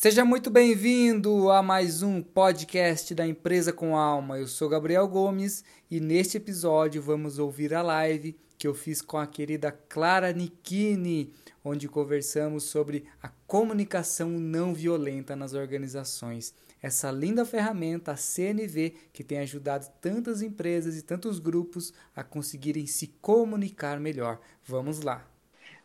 Seja muito bem-vindo a mais um podcast da Empresa com Alma. Eu sou Gabriel Gomes e neste episódio vamos ouvir a live que eu fiz com a querida Clara Nikini, onde conversamos sobre a comunicação não violenta nas organizações. Essa linda ferramenta, a CNV, que tem ajudado tantas empresas e tantos grupos a conseguirem se comunicar melhor. Vamos lá!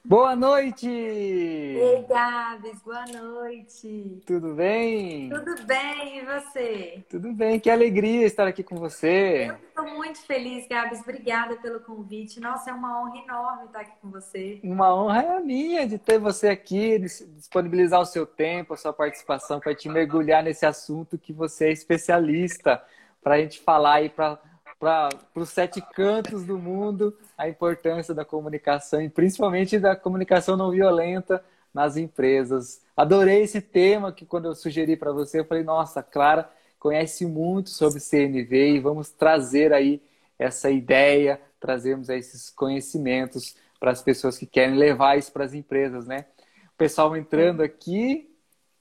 Boa noite! Ei, Gabs, boa noite! Tudo bem? Tudo bem, e você? Tudo bem, que alegria estar aqui com você. Eu estou muito feliz, Gabs, obrigada pelo convite. Nossa, é uma honra enorme estar aqui com você. Uma honra é a minha de ter você aqui, disponibilizar o seu tempo, a sua participação para te mergulhar nesse assunto que você é especialista, para a gente falar aí para para os sete cantos do mundo a importância da comunicação e principalmente da comunicação não violenta nas empresas. Adorei esse tema que quando eu sugeri para você, eu falei, nossa, Clara conhece muito sobre CNV e vamos trazer aí essa ideia, trazermos esses conhecimentos para as pessoas que querem levar isso para as empresas, né? O pessoal entrando aqui,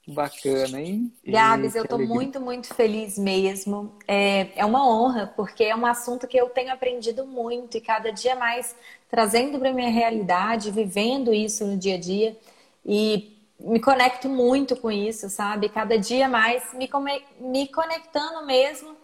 bacana, hein? Gabs, eu estou muito, muito feliz mesmo. É, é uma honra, porque é um assunto que eu tenho aprendido muito e cada dia mais trazendo para minha realidade, vivendo isso no dia a dia. E me conecto muito com isso, sabe? Cada dia mais me, me conectando mesmo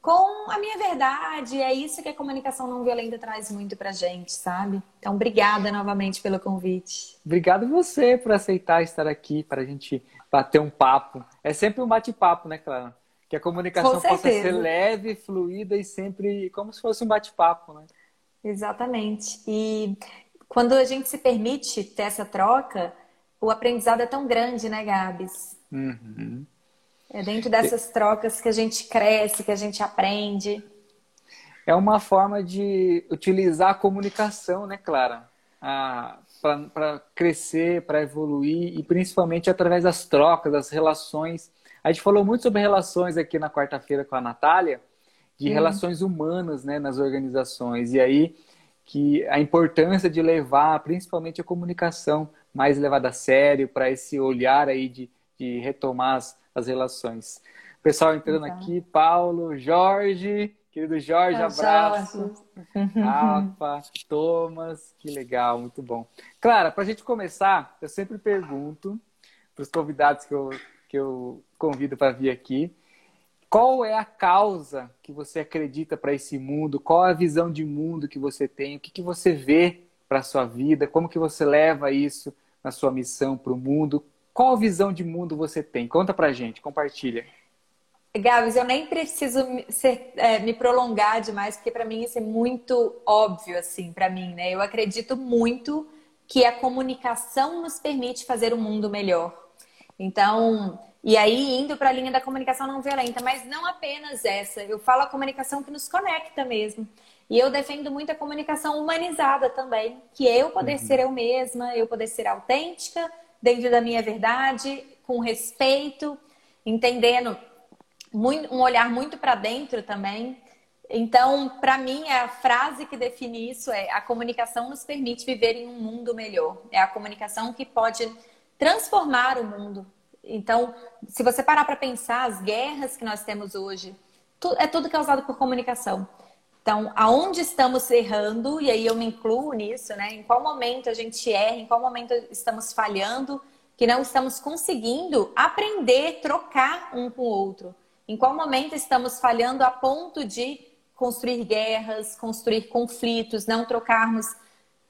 com a minha verdade. É isso que a comunicação não violenta traz muito pra gente, sabe? Então, obrigada novamente pelo convite. Obrigado você por aceitar estar aqui para a gente bater um papo. É sempre um bate-papo, né, Clara? Que a comunicação possa ser leve, fluida e sempre como se fosse um bate-papo, né? Exatamente. E quando a gente se permite ter essa troca, o aprendizado é tão grande, né, Gabs? Uhum. É dentro dessas trocas que a gente cresce, que a gente aprende. É uma forma de utilizar a comunicação, né, Clara? Para crescer, para evoluir e principalmente através das trocas, das relações. A gente falou muito sobre relações aqui na quarta-feira com a Natália, de hum. relações humanas né, nas organizações. E aí que a importância de levar principalmente a comunicação mais levada a sério, para esse olhar aí de, de retomar as, as relações. Pessoal entrando então. aqui, Paulo, Jorge, querido Jorge, abraço. Rafa, Thomas, que legal, muito bom. Clara, para a gente começar, eu sempre pergunto para os convidados que eu, que eu convido para vir aqui, qual é a causa que você acredita para esse mundo? Qual a visão de mundo que você tem? O que, que você vê para a sua vida? Como que você leva isso na sua missão para o mundo? Qual visão de mundo você tem? Conta pra gente, compartilha. Gabs, eu nem preciso ser, é, me prolongar demais, porque para mim isso é muito óbvio, assim, para mim, né? Eu acredito muito que a comunicação nos permite fazer um mundo melhor. Então, e aí indo para a linha da comunicação não violenta, mas não apenas essa. Eu falo a comunicação que nos conecta mesmo. E eu defendo muito a comunicação humanizada também, que eu poder uhum. ser eu mesma, eu poder ser autêntica dentro da minha verdade, com respeito, entendendo um olhar muito para dentro também. Então, para mim, a frase que define isso é: a comunicação nos permite viver em um mundo melhor. É a comunicação que pode transformar o mundo. Então, se você parar para pensar, as guerras que nós temos hoje, é tudo causado por comunicação. Então, aonde estamos errando, e aí eu me incluo nisso, né? Em qual momento a gente erra, em qual momento estamos falhando, que não estamos conseguindo aprender, trocar um com o outro. Em qual momento estamos falhando a ponto de construir guerras, construir conflitos, não trocarmos,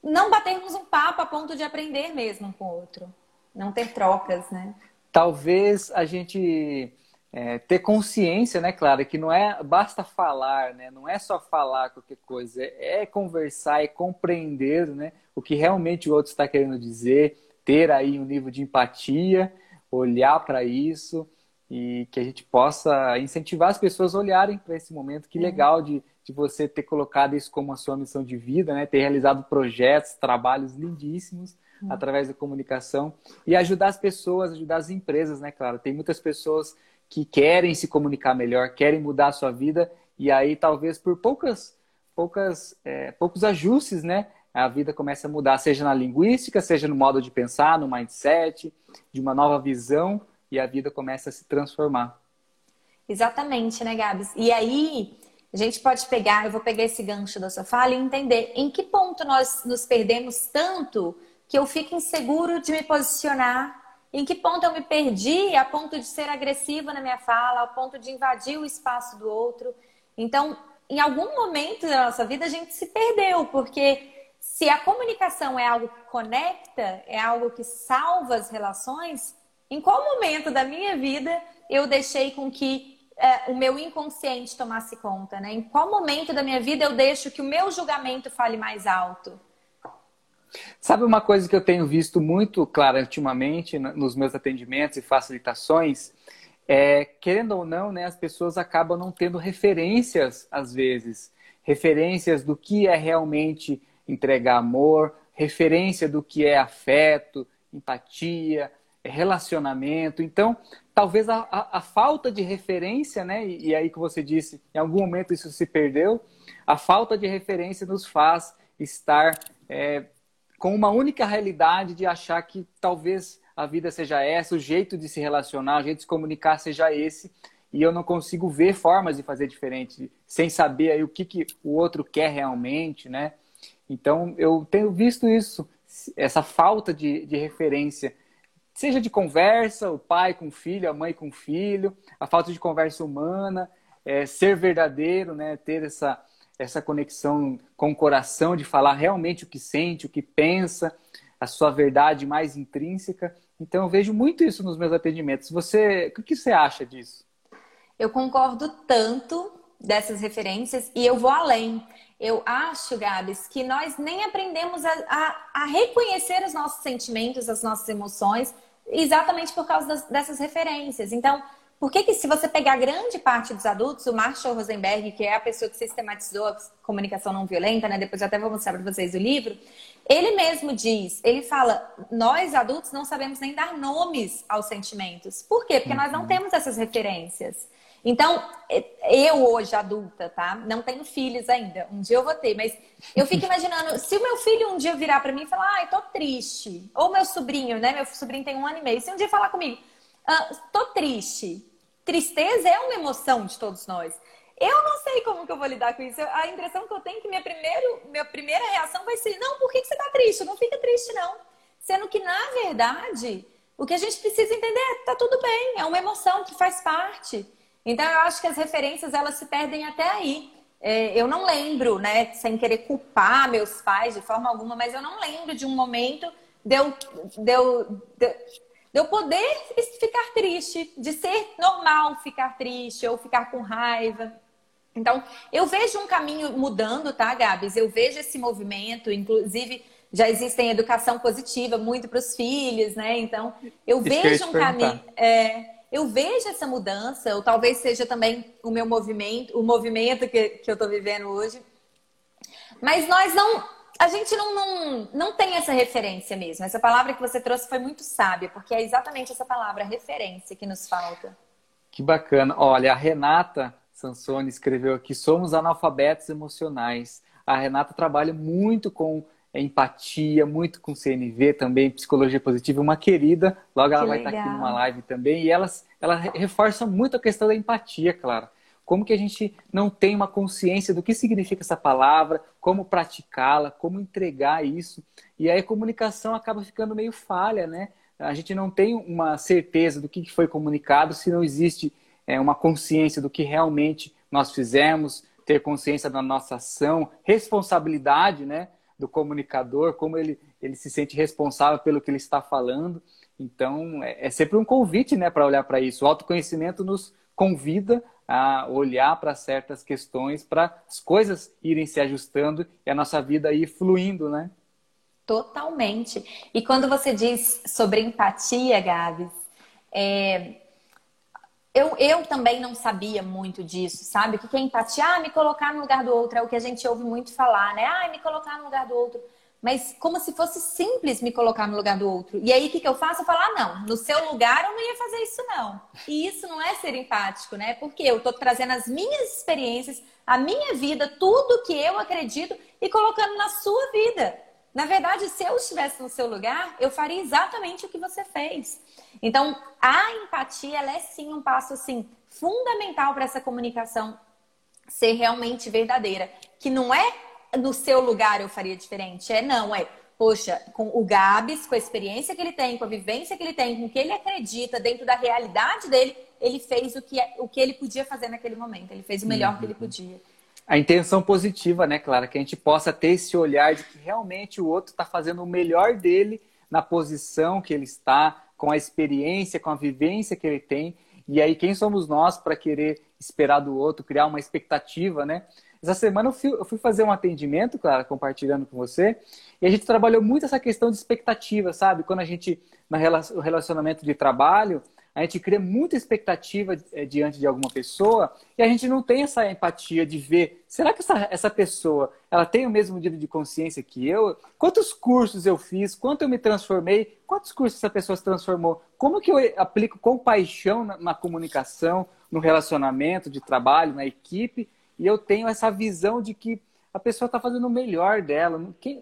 não batermos um papo a ponto de aprender mesmo com o outro. Não ter trocas, né? Talvez a gente é, ter consciência, né, Clara, que não é basta falar, né, não é só falar qualquer coisa, é, é conversar, é compreender, né, o que realmente o outro está querendo dizer, ter aí um nível de empatia, olhar para isso e que a gente possa incentivar as pessoas a olharem para esse momento. Que é. legal de, de você ter colocado isso como a sua missão de vida, né, ter realizado projetos, trabalhos lindíssimos uhum. através da comunicação e ajudar as pessoas, ajudar as empresas, né, Clara? Tem muitas pessoas que querem se comunicar melhor, querem mudar a sua vida, e aí talvez por poucas, poucas, é, poucos ajustes, né? A vida começa a mudar, seja na linguística, seja no modo de pensar, no mindset, de uma nova visão e a vida começa a se transformar. Exatamente, né, Gabs? E aí, a gente pode pegar, eu vou pegar esse gancho da sua fala e entender em que ponto nós nos perdemos tanto que eu fico inseguro de me posicionar, em que ponto eu me perdi a ponto de ser agressiva na minha fala, a ponto de invadir o espaço do outro. Então, em algum momento da nossa vida a gente se perdeu, porque se a comunicação é algo que conecta, é algo que salva as relações, em qual momento da minha vida eu deixei com que é, o meu inconsciente tomasse conta, né? Em qual momento da minha vida eu deixo que o meu julgamento fale mais alto? Sabe uma coisa que eu tenho visto muito clara ultimamente nos meus atendimentos e facilitações? É, querendo ou não, né, as pessoas acabam não tendo referências, às vezes, referências do que é realmente entregar amor, referência do que é afeto, empatia, relacionamento. Então, talvez a, a, a falta de referência, né, e, e aí que você disse, em algum momento isso se perdeu, a falta de referência nos faz estar é, com uma única realidade de achar que talvez a vida seja essa, o jeito de se relacionar, o jeito de se comunicar seja esse, e eu não consigo ver formas de fazer diferente, sem saber aí o que, que o outro quer realmente, né? Então, eu tenho visto isso, essa falta de, de referência, seja de conversa, o pai com o filho, a mãe com o filho, a falta de conversa humana, é, ser verdadeiro, né? Ter essa, essa conexão com o coração, de falar realmente o que sente, o que pensa, a sua verdade mais intrínseca. Então, eu vejo muito isso nos meus atendimentos. Você, o que você acha disso? Eu concordo tanto dessas referências e eu vou além. Eu acho, Gabs, que nós nem aprendemos a, a, a reconhecer os nossos sentimentos, as nossas emoções, exatamente por causa das, dessas referências. Então, por que, que se você pegar grande parte dos adultos, o Marshall Rosenberg, que é a pessoa que sistematizou a comunicação não violenta, né? Depois eu até vou mostrar para vocês o livro. Ele mesmo diz, ele fala, nós adultos não sabemos nem dar nomes aos sentimentos. Por quê? Porque nós não uhum. temos essas referências. Então, eu hoje adulta, tá? Não tenho filhos ainda. Um dia eu vou ter, mas eu fico imaginando, se o meu filho um dia virar para mim e falar, ai, tô triste. Ou meu sobrinho, né? Meu sobrinho tem um ano e meio. Se um dia falar comigo, ah, tô triste. Tristeza é uma emoção de todos nós. Eu não sei como que eu vou lidar com isso. A impressão que eu tenho é que minha, primeiro, minha primeira reação vai ser: não, por que, que você tá triste? Não fica triste, não. Sendo que, na verdade, o que a gente precisa entender é tá tudo bem, é uma emoção que faz parte. Então, eu acho que as referências elas se perdem até aí. É, eu não lembro, né, sem querer culpar meus pais de forma alguma, mas eu não lembro de um momento de eu, de eu, de, de eu poder ficar triste, de ser normal ficar triste ou ficar com raiva. Então, eu vejo um caminho mudando, tá, Gabs? Eu vejo esse movimento, inclusive já existem educação positiva muito para os filhos, né? Então, eu Isso vejo um caminho. É, eu vejo essa mudança, ou talvez seja também o meu movimento, o movimento que, que eu estou vivendo hoje. Mas nós não. A gente não, não, não tem essa referência mesmo. Essa palavra que você trouxe foi muito sábia, porque é exatamente essa palavra, referência, que nos falta. Que bacana. Olha, a Renata Sansone escreveu aqui: somos analfabetos emocionais. A Renata trabalha muito com empatia, muito com CNV também, psicologia positiva, uma querida. Logo ela que vai legal. estar aqui numa live também. E elas, ela reforça muito a questão da empatia, claro. Como que a gente não tem uma consciência do que significa essa palavra, como praticá-la, como entregar isso. E aí a comunicação acaba ficando meio falha, né? A gente não tem uma certeza do que foi comunicado se não existe é, uma consciência do que realmente nós fizemos, ter consciência da nossa ação, responsabilidade né, do comunicador, como ele, ele se sente responsável pelo que ele está falando. Então, é, é sempre um convite né, para olhar para isso. O autoconhecimento nos convida a olhar para certas questões, para as coisas irem se ajustando e a nossa vida ir fluindo, né? Totalmente. E quando você diz sobre empatia, Gabs, é, eu, eu também não sabia muito disso, sabe? O que é empatia? Ah, me colocar no lugar do outro é o que a gente ouve muito falar, né? Ah, me colocar no lugar do outro. Mas como se fosse simples me colocar no lugar do outro. E aí o que, que eu faço? Eu falo, ah, não, no seu lugar eu não ia fazer isso, não. E isso não é ser empático, né? Porque eu tô trazendo as minhas experiências, a minha vida, tudo que eu acredito e colocando na sua vida. Na verdade, se eu estivesse no seu lugar, eu faria exatamente o que você fez. Então, a empatia, ela é sim um passo assim fundamental para essa comunicação ser realmente verdadeira, que não é no seu lugar eu faria diferente, é não, é poxa, com o Gabs, com a experiência que ele tem, com a vivência que ele tem, com o que ele acredita dentro da realidade dele, ele fez o que, é, o que ele podia fazer naquele momento. Ele fez o melhor uhum. que ele uhum. podia. A intenção positiva, né, Clara? Que a gente possa ter esse olhar de que realmente o outro está fazendo o melhor dele na posição que ele está, com a experiência, com a vivência que ele tem. E aí, quem somos nós para querer esperar do outro, criar uma expectativa, né? Essa semana eu fui, eu fui, fazer um atendimento, Clara, compartilhando com você, e a gente trabalhou muito essa questão de expectativa, sabe? Quando a gente, no relacionamento de trabalho, a gente cria muita expectativa é, diante de alguma pessoa e a gente não tem essa empatia de ver, será que essa, essa pessoa, ela tem o mesmo nível de consciência que eu? Quantos cursos eu fiz? Quanto eu me transformei? Quantos cursos essa pessoa se transformou? Como que eu aplico com paixão na, na comunicação, no relacionamento de trabalho, na equipe? E eu tenho essa visão de que a pessoa está fazendo o melhor dela.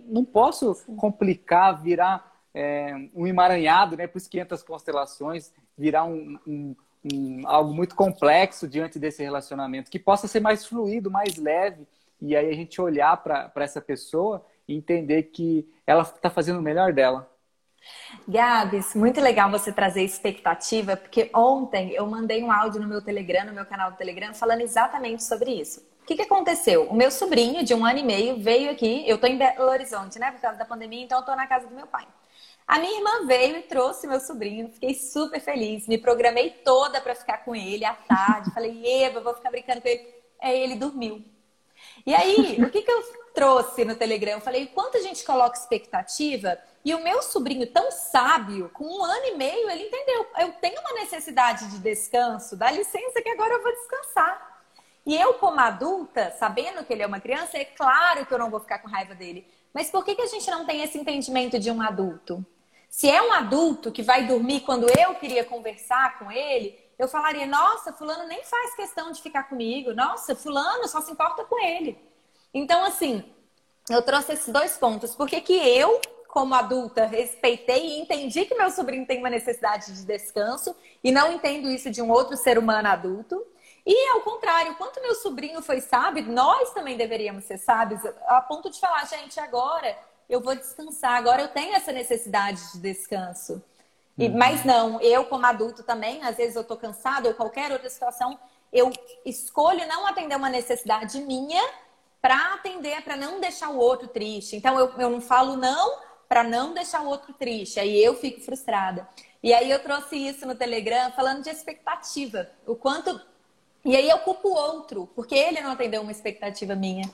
Não, posso complicar, virar é, um emaranhado, né, para os 500 constelações, virar um, um, um, algo muito complexo diante desse relacionamento, que possa ser mais fluido, mais leve, e aí a gente olhar para essa pessoa e entender que ela está fazendo o melhor dela. Gabs, muito legal você trazer expectativa, porque ontem eu mandei um áudio no meu Telegram, no meu canal do Telegram, falando exatamente sobre isso. O que, que aconteceu? O meu sobrinho, de um ano e meio, veio aqui. Eu estou em Belo Horizonte, né? Por causa da pandemia, então eu estou na casa do meu pai. A minha irmã veio e trouxe meu sobrinho, fiquei super feliz. Me programei toda para ficar com ele à tarde. Falei, Eva, vou ficar brincando com ele. Aí ele dormiu. E aí, o que, que eu trouxe no Telegram? Eu falei, quanto a gente coloca expectativa? E o meu sobrinho, tão sábio, com um ano e meio, ele entendeu. Eu tenho uma necessidade de descanso, dá licença que agora eu vou descansar. E eu, como adulta, sabendo que ele é uma criança, é claro que eu não vou ficar com raiva dele. Mas por que, que a gente não tem esse entendimento de um adulto? Se é um adulto que vai dormir quando eu queria conversar com ele, eu falaria: nossa, Fulano nem faz questão de ficar comigo, nossa, Fulano só se importa com ele. Então, assim, eu trouxe esses dois pontos. Por que eu, como adulta, respeitei e entendi que meu sobrinho tem uma necessidade de descanso e não entendo isso de um outro ser humano adulto? E ao contrário, quanto meu sobrinho foi sábio, nós também deveríamos ser sábios, a ponto de falar, gente, agora eu vou descansar. Agora eu tenho essa necessidade de descanso. E, uhum. Mas não, eu como adulto também, às vezes eu estou cansado ou qualquer outra situação, eu escolho não atender uma necessidade minha para atender, para não deixar o outro triste. Então eu, eu não falo não para não deixar o outro triste. Aí eu fico frustrada. E aí eu trouxe isso no Telegram falando de expectativa. O quanto. E aí eu culpo o outro, porque ele não atendeu uma expectativa minha.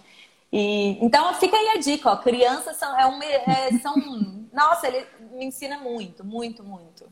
E, então fica aí a dica, ó. Crianças são, é um, é, são nossa, ele me ensina muito, muito, muito.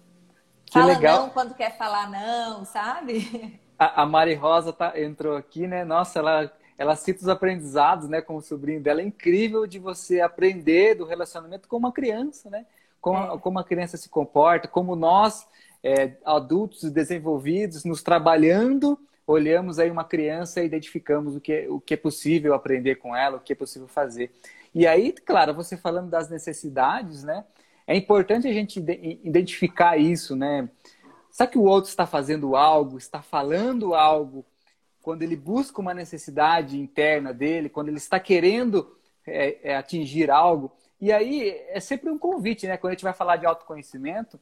Que Fala legal. não quando quer falar não, sabe? A, a Mari Rosa tá, entrou aqui, né? Nossa, ela, ela cita os aprendizados, né, com o sobrinho dela. É incrível de você aprender do relacionamento com uma criança, né? Como, é. como a criança se comporta, como nós, é, adultos desenvolvidos, nos trabalhando olhamos aí uma criança e identificamos o que, é, o que é possível aprender com ela, o que é possível fazer. E aí, claro, você falando das necessidades, né? É importante a gente identificar isso, né? Sabe que o outro está fazendo algo, está falando algo, quando ele busca uma necessidade interna dele, quando ele está querendo é, é, atingir algo. E aí é sempre um convite, né? Quando a gente vai falar de autoconhecimento,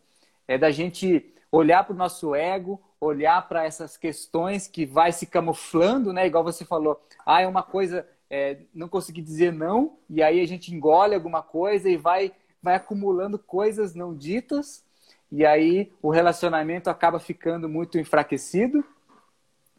é da gente olhar para o nosso ego, olhar para essas questões que vai se camuflando, né? Igual você falou, ah, é uma coisa, é, não consegui dizer não, e aí a gente engole alguma coisa e vai, vai acumulando coisas não ditas, e aí o relacionamento acaba ficando muito enfraquecido.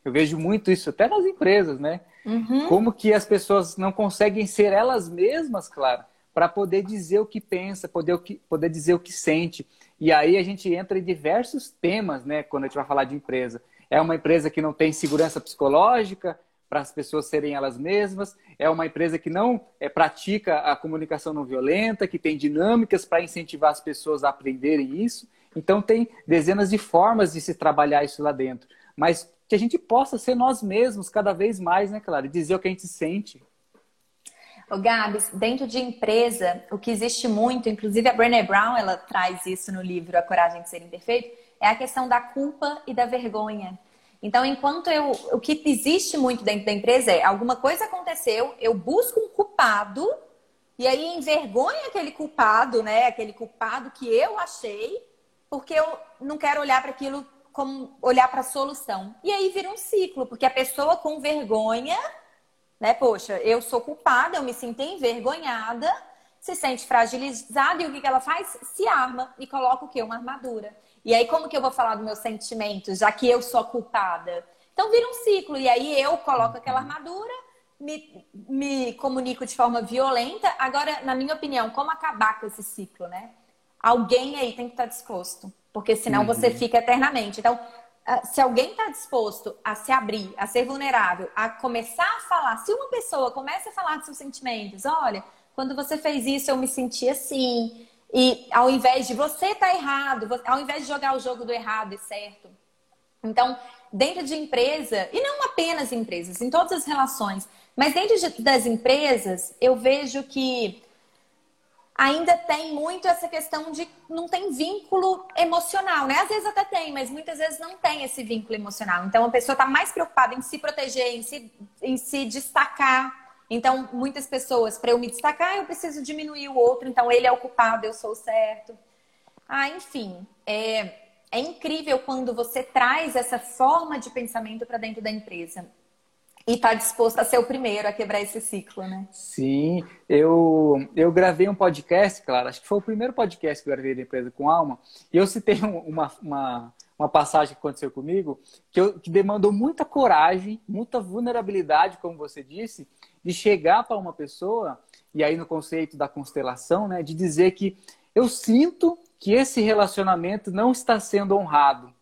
Eu vejo muito isso até nas empresas, né? Uhum. Como que as pessoas não conseguem ser elas mesmas, claro, para poder dizer o que pensa, poder, o que, poder dizer o que sente. E aí a gente entra em diversos temas, né, quando a gente vai falar de empresa. É uma empresa que não tem segurança psicológica para as pessoas serem elas mesmas, é uma empresa que não é, pratica a comunicação não violenta, que tem dinâmicas para incentivar as pessoas a aprenderem isso. Então tem dezenas de formas de se trabalhar isso lá dentro. Mas que a gente possa ser nós mesmos cada vez mais, né, claro, e dizer o que a gente sente. O Gabs, dentro de empresa, o que existe muito, inclusive a Brené Brown, ela traz isso no livro A Coragem de Ser Imperfeito, é a questão da culpa e da vergonha. Então, enquanto eu. O que existe muito dentro da empresa é alguma coisa aconteceu, eu busco um culpado, e aí envergonha aquele culpado, né? Aquele culpado que eu achei, porque eu não quero olhar para aquilo como olhar para a solução. E aí vira um ciclo, porque a pessoa com vergonha, né? Poxa, eu sou culpada, eu me sinto envergonhada, se sente fragilizada e o que, que ela faz? Se arma e coloca o quê? Uma armadura. E aí, como que eu vou falar dos meus sentimentos, já que eu sou culpada? Então vira um ciclo. E aí eu coloco aquela armadura, me, me comunico de forma violenta. Agora, na minha opinião, como acabar com esse ciclo, né? Alguém aí tem que estar disposto. Porque senão uhum. você fica eternamente. Então, ah, se alguém está disposto a se abrir, a ser vulnerável, a começar a falar, se uma pessoa começa a falar dos seus sentimentos, olha, quando você fez isso eu me senti assim, e ao invés de você tá errado, ao invés de jogar o jogo do errado e certo. Então, dentro de empresa, e não apenas empresas, em todas as relações, mas dentro de, das empresas, eu vejo que ainda tem muito essa questão de não tem vínculo emocional, né? Às vezes até tem, mas muitas vezes não tem esse vínculo emocional. Então a pessoa está mais preocupada em se proteger, em se, em se destacar então, muitas pessoas, para eu me destacar, eu preciso diminuir o outro, então ele é o culpado, eu sou o certo. Ah, enfim, é, é incrível quando você traz essa forma de pensamento para dentro da empresa. E está disposto a ser o primeiro a quebrar esse ciclo, né? Sim, eu, eu gravei um podcast, claro, acho que foi o primeiro podcast que eu gravei da empresa com alma, e eu citei uma, uma, uma passagem que aconteceu comigo, que, eu, que demandou muita coragem, muita vulnerabilidade, como você disse, de chegar para uma pessoa, e aí no conceito da constelação, né, de dizer que eu sinto que esse relacionamento não está sendo honrado.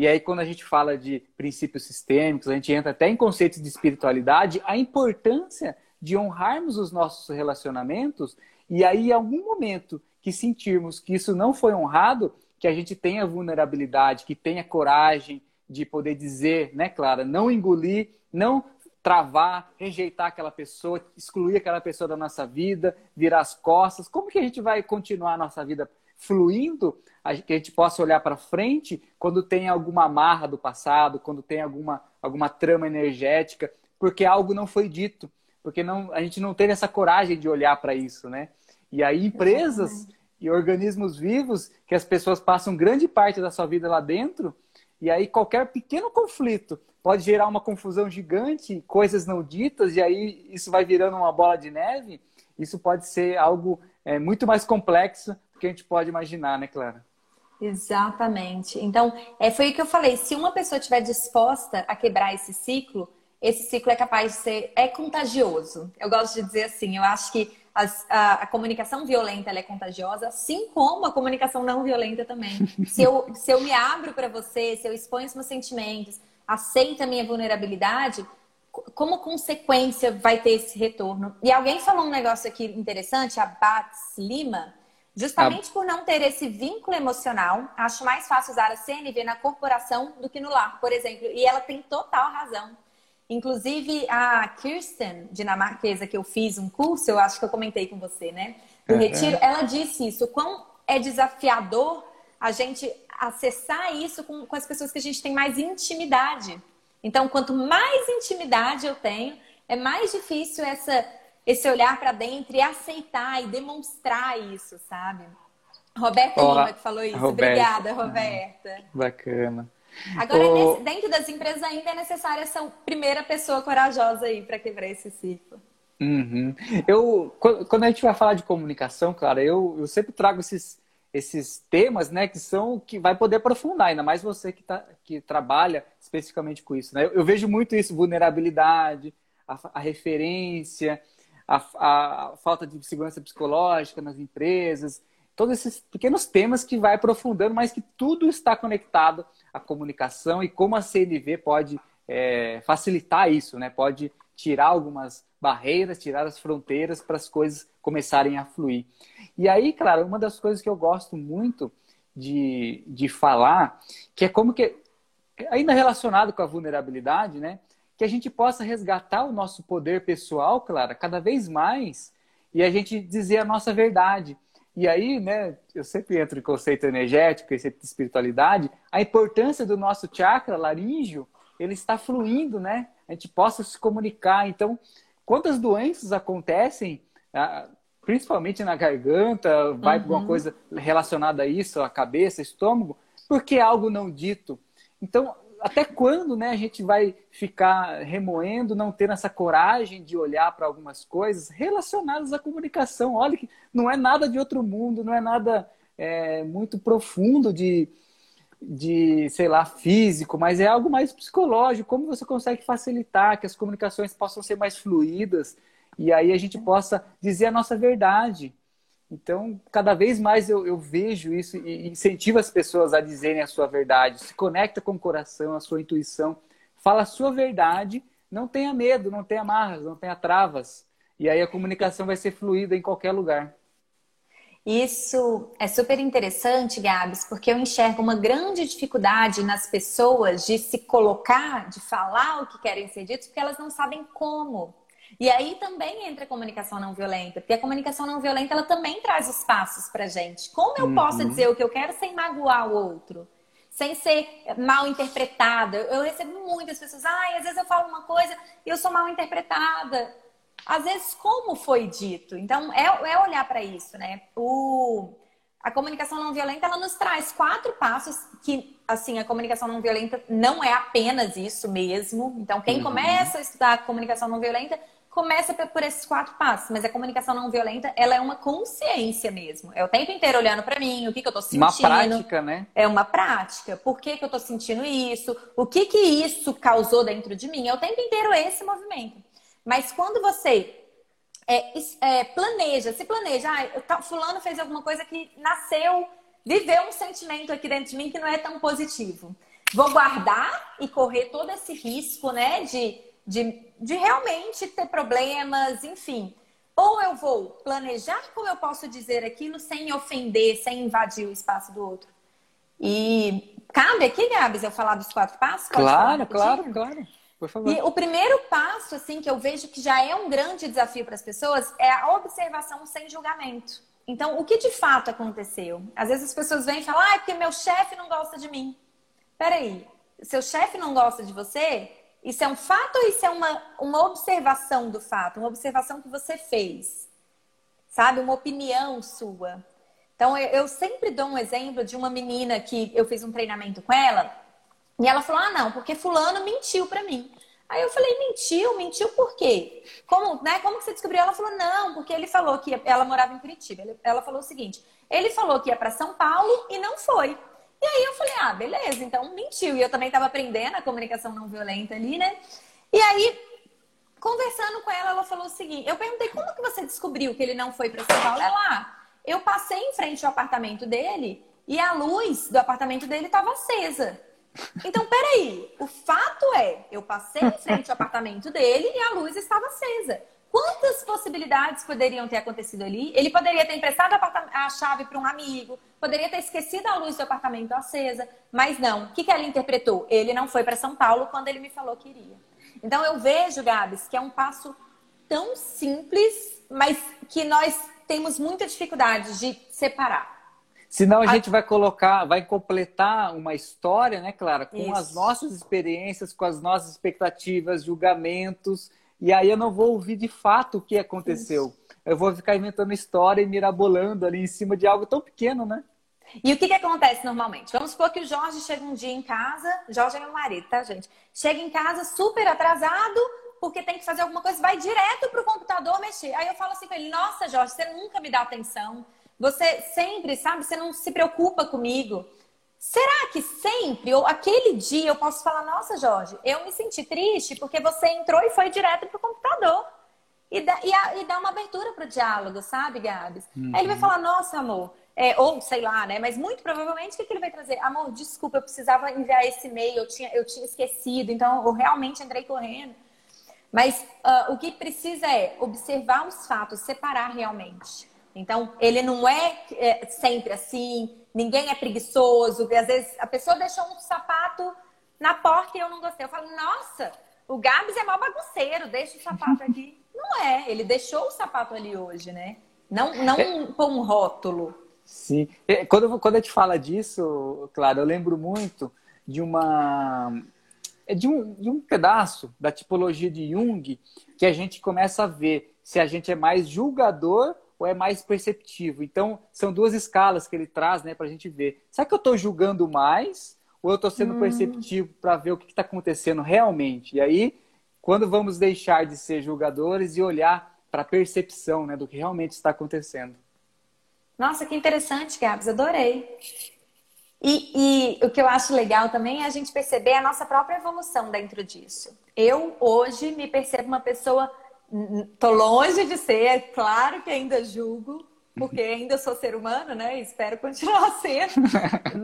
E aí, quando a gente fala de princípios sistêmicos, a gente entra até em conceitos de espiritualidade, a importância de honrarmos os nossos relacionamentos, e aí, em algum momento que sentirmos que isso não foi honrado, que a gente tenha vulnerabilidade, que tenha coragem de poder dizer, né, Clara, não engolir, não travar, rejeitar aquela pessoa, excluir aquela pessoa da nossa vida, virar as costas? Como que a gente vai continuar a nossa vida fluindo, que a gente possa olhar para frente quando tem alguma amarra do passado, quando tem alguma, alguma trama energética, porque algo não foi dito, porque não, a gente não teve essa coragem de olhar para isso, né? E aí empresas e organismos vivos que as pessoas passam grande parte da sua vida lá dentro, e aí qualquer pequeno conflito pode gerar uma confusão gigante, coisas não ditas, e aí isso vai virando uma bola de neve. Isso pode ser algo é, muito mais complexo que a gente pode imaginar, né, Clara? Exatamente. Então, é, foi o que eu falei. Se uma pessoa estiver disposta a quebrar esse ciclo, esse ciclo é capaz de ser é contagioso. Eu gosto de dizer assim. Eu acho que as, a, a, comunicação violenta é contagiosa, assim como a comunicação não violenta também. se, eu, se eu me abro para você, se eu exponho os meus sentimentos, aceita a minha vulnerabilidade, como consequência vai ter esse retorno? E alguém falou um negócio aqui interessante, a Bats Lima, justamente ah. por não ter esse vínculo emocional, acho mais fácil usar a CNV na corporação do que no lar, por exemplo. E ela tem total razão. Inclusive, a Kirsten, dinamarquesa, que eu fiz um curso, eu acho que eu comentei com você, né? Do retiro, ela disse isso, quão é desafiador a gente acessar isso com, com as pessoas que a gente tem mais intimidade. Então, quanto mais intimidade eu tenho, é mais difícil essa, esse olhar para dentro e aceitar e demonstrar isso, sabe? Roberta Olá, Lima que falou isso. Roberta. Obrigada, Roberta. Bacana. Agora, o... dentro das empresas ainda é necessária essa primeira pessoa corajosa aí para quebrar esse ciclo. Uhum. Eu, quando a gente vai falar de comunicação, claro, eu, eu sempre trago esses, esses temas, né, que são que vai poder aprofundar, ainda mais você que, tá, que trabalha especificamente com isso, né? Eu, eu vejo muito isso, vulnerabilidade, a, a referência, a, a, falta de segurança psicológica nas empresas, todos esses pequenos temas que vai aprofundando, mas que tudo está conectado à comunicação e como a CNV pode é, facilitar isso, né? Pode tirar algumas barreiras, tirar as fronteiras para as coisas começarem a fluir. E aí, claro, uma das coisas que eu gosto muito de, de falar, que é como que, ainda relacionado com a vulnerabilidade, né? Que a gente possa resgatar o nosso poder pessoal, claro, cada vez mais, e a gente dizer a nossa verdade. E aí, né, eu sempre entro em conceito energético, conceito de espiritualidade, a importância do nosso chakra laríngeo, ele está fluindo, né? A gente possa se comunicar. Então, quantas doenças acontecem, ah, principalmente na garganta, vai uhum. alguma coisa relacionada a isso, a cabeça, estômago, porque é algo não dito. Então, até quando né, a gente vai ficar remoendo, não ter essa coragem de olhar para algumas coisas relacionadas à comunicação? Olha que não é nada de outro mundo, não é nada é, muito profundo de, de, sei lá, físico, mas é algo mais psicológico. Como você consegue facilitar que as comunicações possam ser mais fluídas e aí a gente possa dizer a nossa verdade. Então, cada vez mais eu, eu, vejo isso e incentivo as pessoas a dizerem a sua verdade. Se conecta com o coração, a sua intuição. Fala a sua verdade. Não tenha medo, não tenha amarras, não tenha travas. E aí a comunicação vai ser fluida em qualquer lugar. Isso é super interessante, Gabs, porque eu enxergo uma grande dificuldade nas pessoas de se colocar, de falar o que querem ser dito, porque elas não sabem como. E aí também entra a comunicação não violenta, porque a comunicação não violenta ela também traz os passos pra gente. Como eu uhum. posso dizer o que eu quero sem magoar o outro? Sem ser mal interpretada. Eu recebo muitas pessoas, ai, às vezes eu falo uma coisa e eu sou mal interpretada. Às vezes, como foi dito? Então, é, é olhar para isso, né? O, a comunicação não violenta, ela nos traz quatro passos que, assim, a comunicação não violenta não é apenas isso mesmo. Então, quem uhum. começa a estudar comunicação não violenta começa por esses quatro passos, mas a comunicação não violenta, ela é uma consciência mesmo. É o tempo inteiro olhando para mim, o que, que eu tô sentindo. Uma prática, né? É uma prática. Por que, que eu tô sentindo isso? O que que isso causou dentro de mim? É o tempo inteiro esse movimento. Mas quando você é, é, planeja, se planeja, ah, fulano fez alguma coisa que nasceu, viveu um sentimento aqui dentro de mim que não é tão positivo. Vou guardar e correr todo esse risco, né, de de, de realmente ter problemas, enfim. Ou eu vou planejar como eu posso dizer aquilo sem ofender, sem invadir o espaço do outro. E cabe aqui, Gabs, eu falar dos quatro passos? Pode claro, claro, claro. Por favor. E o primeiro passo, assim, que eu vejo que já é um grande desafio para as pessoas é a observação sem julgamento. Então, o que de fato aconteceu? Às vezes as pessoas vêm e falam, ah, é porque meu chefe não gosta de mim. Peraí, seu chefe não gosta de você? Isso é um fato ou isso é uma, uma observação do fato? Uma observação que você fez? Sabe? Uma opinião sua. Então, eu, sempre dou um exemplo de uma menina que eu fiz um treinamento com ela e ela falou: ah, não, porque Fulano mentiu para mim. Aí eu falei, mentiu? Mentiu por quê? Como, né, como que você descobriu? Ela falou, não, porque ele falou que ia... ela morava em Curitiba. Ela falou o seguinte: ele falou que ia para São Paulo e não foi. E aí eu falei, ah, beleza, então mentiu. E eu também estava aprendendo a comunicação não violenta ali, né? E aí, conversando com ela, ela falou o seguinte: eu perguntei como que você descobriu que ele não foi para São Paulo? Ela, ah, eu passei em frente ao apartamento dele e a luz do apartamento dele estava acesa. Então, peraí, o fato é, eu passei em frente ao apartamento dele e a luz estava acesa. Quantas possibilidades poderiam ter acontecido ali? Ele poderia ter emprestado a chave para um amigo, poderia ter esquecido a luz do apartamento acesa, mas não. O que, que ela interpretou? Ele não foi para São Paulo quando ele me falou que iria. Então eu vejo, Gabs, que é um passo tão simples, mas que nós temos muita dificuldade de separar. Senão a, a gente vai colocar, vai completar uma história, né, Clara, com Isso. as nossas experiências, com as nossas expectativas, julgamentos e aí eu não vou ouvir de fato o que aconteceu. Isso. Eu vou ficar inventando história e mirabolando ali em cima de algo tão pequeno, né? E o que, que acontece normalmente? Vamos supor que o Jorge chega um dia em casa, Jorge é meu marido, tá, gente? Chega em casa super atrasado, porque tem que fazer alguma coisa, vai direto pro computador mexer. Aí eu falo assim com ele: Nossa, Jorge, você nunca me dá atenção. Você sempre, sabe, você não se preocupa comigo. Será que sempre, ou aquele dia, eu posso falar, nossa, Jorge, eu me senti triste porque você entrou e foi direto pro computador. E dá, e, a, e dá uma abertura pro diálogo, sabe, Gabs? Uhum. Aí ele vai uhum. falar, nossa, amor, é, ou sei lá, né? Mas muito provavelmente o que, que, ele vai trazer? Amor, desculpa, eu precisava enviar esse e-mail, eu tinha, eu tinha esquecido, então eu realmente entrei correndo. Mas uh, o que precisa é observar os fatos, separar realmente. Então, ele não é, é sempre assim, ninguém é preguiçoso. Às vezes a pessoa deixou um sapato na porta e eu não gostei. Eu falo, nossa, o Gabs é mal bagunceiro, deixa o sapato aqui. não é, ele deixou o sapato ali hoje, né? Não, não é... com um rótulo. Sim. É, quando, quando a gente fala disso, claro, eu lembro muito de uma é de um, de um pedaço da tipologia de Jung que a gente começa a ver se a gente é mais julgador ou é mais perceptivo. Então, são duas escalas que ele traz né, para a gente ver. Será que eu estou julgando mais ou eu estou sendo hum. perceptivo para ver o que está acontecendo realmente? E aí, quando vamos deixar de ser julgadores e olhar para a percepção né, do que realmente está acontecendo? Nossa, que interessante, Gabs, adorei. E, e, o que eu acho legal também é a gente perceber a nossa própria evolução dentro disso. Eu, hoje, me percebo uma pessoa. Tô longe de ser, é claro que ainda julgo, porque ainda sou ser humano, né? Espero continuar sendo.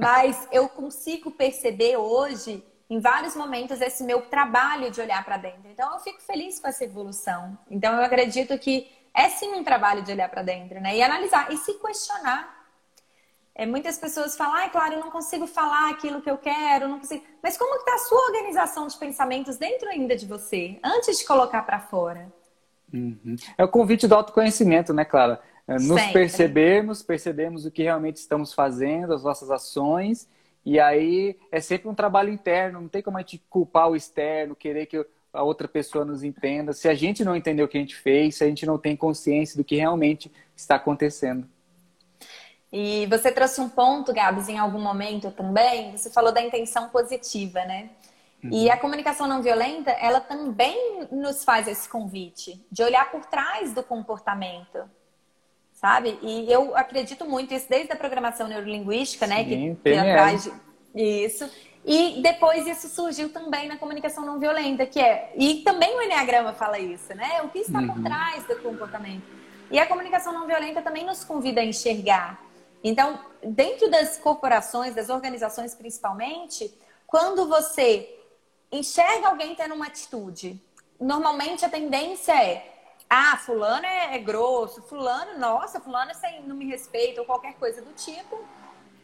Mas eu consigo perceber hoje, em vários momentos, esse meu trabalho de olhar para dentro. Então, eu fico feliz com essa evolução. Então, eu acredito que é sim um trabalho de olhar para dentro, né? E analisar e se questionar é, muitas pessoas falam, ah, claro, eu não consigo falar aquilo que eu quero, não consigo. Mas como está a sua organização de pensamentos dentro ainda de você, antes de colocar para fora? Uhum. É o convite do autoconhecimento, né, Clara? É, nos Sempre. percebermos, percebemos o que realmente estamos fazendo, as nossas ações, e aí é sempre um trabalho interno, não tem como a gente culpar o externo, querer que a outra pessoa nos entenda. Se a gente não entendeu o que a gente fez, se a gente não tem consciência do que realmente está acontecendo. E você trouxe um ponto, Gabs, em algum momento também, você falou da intenção positiva, né? Uhum. E a comunicação não violenta, ela também nos faz esse convite de olhar por trás do comportamento, sabe? E eu acredito muito isso desde a programação neurolinguística, né? Sim, que atrás isso. E depois isso surgiu também na comunicação não violenta, que é e também o enneagrama fala isso, né? O que está uhum. por trás do comportamento? E a comunicação não violenta também nos convida a enxergar então, dentro das corporações, das organizações principalmente, quando você enxerga alguém tendo uma atitude, normalmente a tendência é ah, fulano é, é grosso, fulano, nossa, fulano é não me respeita ou qualquer coisa do tipo.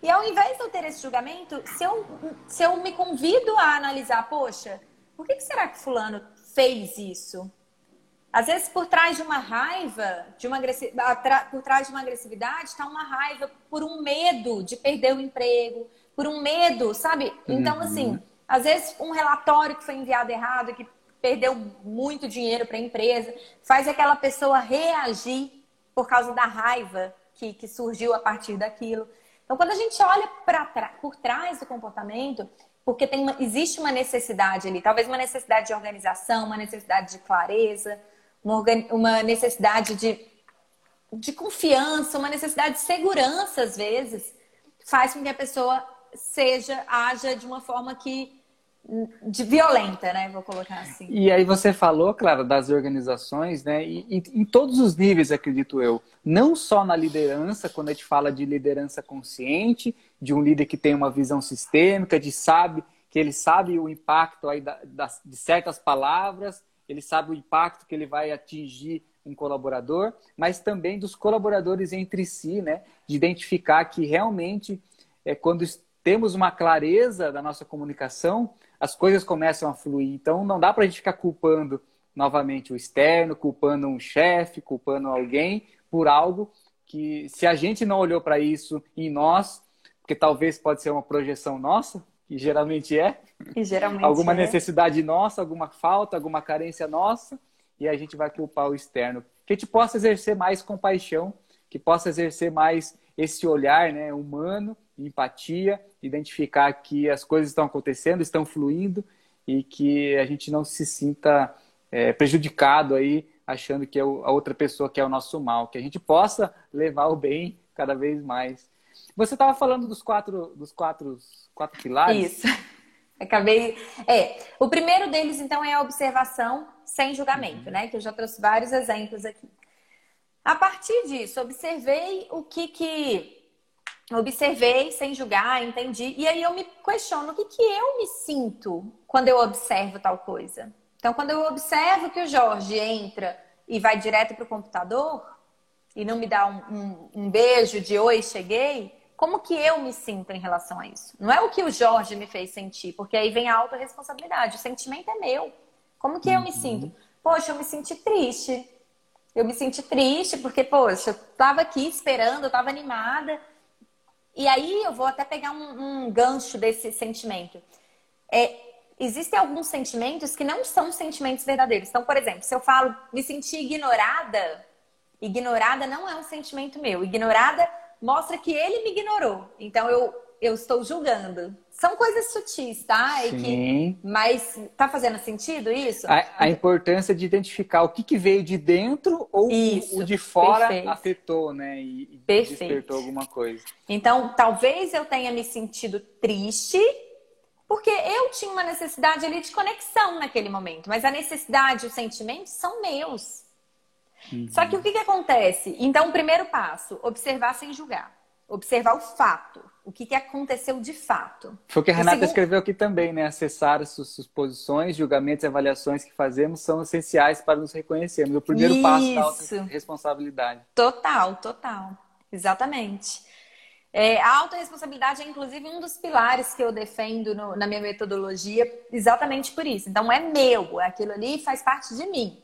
E ao invés de eu ter esse julgamento, se eu, se eu me convido a analisar, poxa, por que, que será que fulano fez isso? Às vezes, por trás de uma raiva, de uma por trás de uma agressividade, está uma raiva por um medo de perder o emprego, por um medo, sabe? Então, uhum. assim, às vezes um relatório que foi enviado errado, que perdeu muito dinheiro para a empresa, faz aquela pessoa reagir por causa da raiva que, que surgiu a partir daquilo. Então, quando a gente olha pra, por trás do comportamento, porque tem uma, existe uma necessidade ali, talvez uma necessidade de organização, uma necessidade de clareza, uma, uma necessidade de, de confiança, uma necessidade de segurança, às vezes, faz com que a pessoa seja, haja de uma forma que de violenta, né? Vou colocar assim. E aí você falou, claro, das organizações, né? E, e, em todos os níveis, acredito eu. Não só na liderança, quando a gente fala de liderança consciente, de um líder que tem uma visão sistêmica, de sabe que ele sabe o impacto aí da, da, de certas palavras, ele sabe o impacto que ele vai atingir um colaborador, mas também dos colaboradores entre si, né? De identificar que realmente, é, quando temos uma clareza da nossa comunicação, as coisas começam a fluir. Então, não dá para a gente ficar culpando novamente o externo, culpando um chefe, culpando alguém por algo que, se a gente não olhou para isso em nós, porque talvez pode ser uma projeção nossa, que geralmente é. E geralmente alguma é. necessidade nossa, alguma falta, alguma carência nossa, e a gente vai culpar o externo. Que a gente possa exercer mais compaixão, que possa exercer mais esse olhar né, humano, empatia, identificar que as coisas estão acontecendo, estão fluindo e que a gente não se sinta é, prejudicado aí, achando que é a outra pessoa que é o nosso mal, que a gente possa levar o bem cada vez mais. Você estava falando dos quatro, dos quatro, quatro pilares. Isso. Acabei. É, o primeiro deles, então, é a observação sem julgamento, uhum. né? Que eu já trouxe vários exemplos aqui. A partir disso, observei o que que. Observei sem julgar, entendi. E aí eu me questiono o que, que eu me sinto quando eu observo tal coisa. Então, quando eu observo que o Jorge entra e vai direto para o computador e não me dá um, um, um beijo de oi, cheguei, como que eu me sinto em relação a isso? Não é o que o Jorge me fez sentir, porque aí vem a autorresponsabilidade. O sentimento é meu. Como que eu me uhum. sinto? Poxa, eu me senti triste. Eu me senti triste porque, poxa, eu tava aqui esperando, eu tava animada. E aí eu vou até pegar um, um gancho desse sentimento. É, existem alguns sentimentos que não são sentimentos verdadeiros. Então, por exemplo, se eu falo me senti ignorada, ignorada não é um sentimento meu. Ignorada mostra que ele me ignorou. Então eu, eu estou julgando. São coisas sutis, tá? Sim. Que... Mas tá fazendo sentido isso? A, a, importância de identificar o que, que veio de dentro ou isso, o de fora perfeito. afetou, né? E, e despertou alguma coisa. Então, talvez eu tenha me sentido triste porque eu tinha uma necessidade ali de conexão naquele momento. Mas a necessidade e os sentimentos são meus. Uhum. Só que o que, que acontece? Então, o primeiro passo, observar sem julgar. Observar o fato o que, que aconteceu de fato. Foi o que a Renata segundo... escreveu aqui também, né? Acessar as suposições, julgamentos e avaliações que fazemos são essenciais para nos reconhecermos. O primeiro Isso. passo da autorresponsabilidade. Total, total. Exatamente. É, a autorresponsabilidade é, inclusive, um dos pilares que eu defendo no, na minha metodologia, exatamente por isso. Então, é meu, aquilo ali faz parte de mim.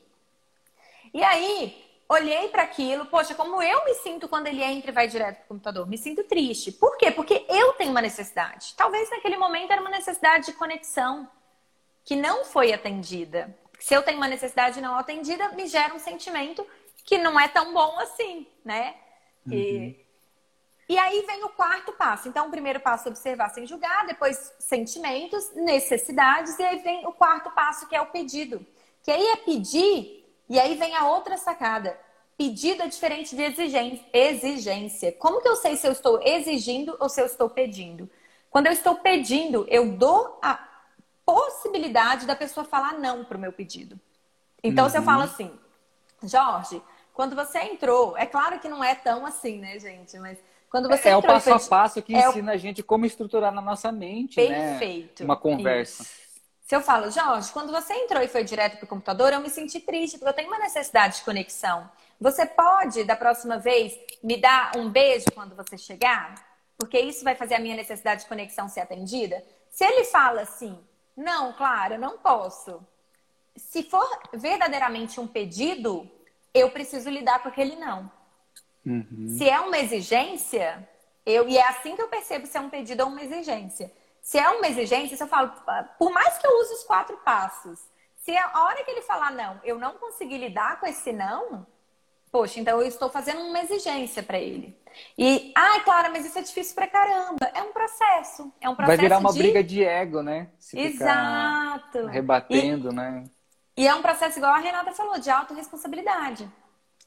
E aí, olhei para aquilo, poxa, como eu me sinto quando ele entra e vai direto para o computador? Me sinto triste. Por quê? Porque eu tenho uma necessidade. Talvez naquele momento era uma necessidade de conexão que não foi atendida. Se eu tenho uma necessidade não atendida, me gera um sentimento que não é tão bom assim, né? Uhum. E, e aí vem o quarto passo. Então, o primeiro passo é observar sem julgar, depois sentimentos, necessidades, e aí vem o quarto passo, que é o pedido. Que aí é pedir e aí vem a outra sacada. Pedido é diferente de exigência. Como que eu sei se eu estou exigindo ou se eu estou pedindo? Quando eu estou pedindo, eu dou a possibilidade da pessoa falar não para o meu pedido. Então, uhum. se eu falo uhum. assim, Jorge, quando você entrou, é claro que não é tão assim, né, gente? Mas quando você é, entrou, é o passo a passo que é ensina o... a gente como estruturar na nossa mente, né? Perfeito. Né? Uma conversa. Isso. Se eu falo, Jorge, quando você entrou e foi direto para o computador, eu me senti triste, porque eu tenho uma necessidade de conexão. Você pode, da próxima vez, me dar um beijo quando você chegar? Porque isso vai fazer a minha necessidade de conexão ser atendida? Se ele fala assim, não, claro, eu não posso. Se for verdadeiramente um pedido, eu preciso lidar com aquele não. Uhum. Se é uma exigência, eu, e é assim que eu percebo se é um pedido ou uma exigência. Se é uma exigência, se eu falo, por mais que eu use os quatro passos, se a hora que ele falar não, eu não conseguir lidar com esse não, poxa, então eu estou fazendo uma exigência para ele. E, ai, Clara, mas isso é difícil pra caramba. É um processo. É um processo. Vai virar uma de... briga de ego, né? Se Exato. Rebatendo, e, né? E é um processo, igual a Renata falou, de autorresponsabilidade.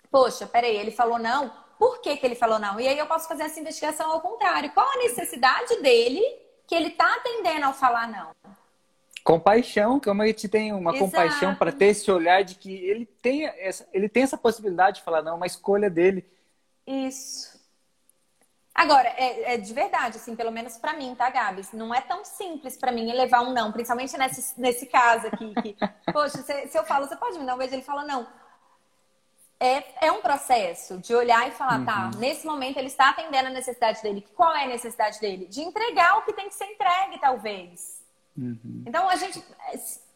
Poxa, peraí, ele falou não. Por que, que ele falou não? E aí eu posso fazer essa investigação ao contrário. Qual a necessidade dele que ele está atendendo ao falar não. Compaixão, como a gente tem uma Exato. compaixão para ter esse olhar de que ele tem, essa, ele tem essa possibilidade de falar não, uma escolha dele. Isso. Agora, é, é de verdade, assim, pelo menos para mim, tá, Gabs? Não é tão simples para mim levar um não, principalmente nesse, nesse caso aqui. Que, poxa, se, se eu falo, você pode me dar um beijo? Ele fala não é, é um processo de olhar e falar, tá, uhum. tá, nesse momento ele está atendendo a necessidade dele. Qual é a necessidade dele? De entregar o que tem que ser entregue, talvez. Uhum. Então, a gente,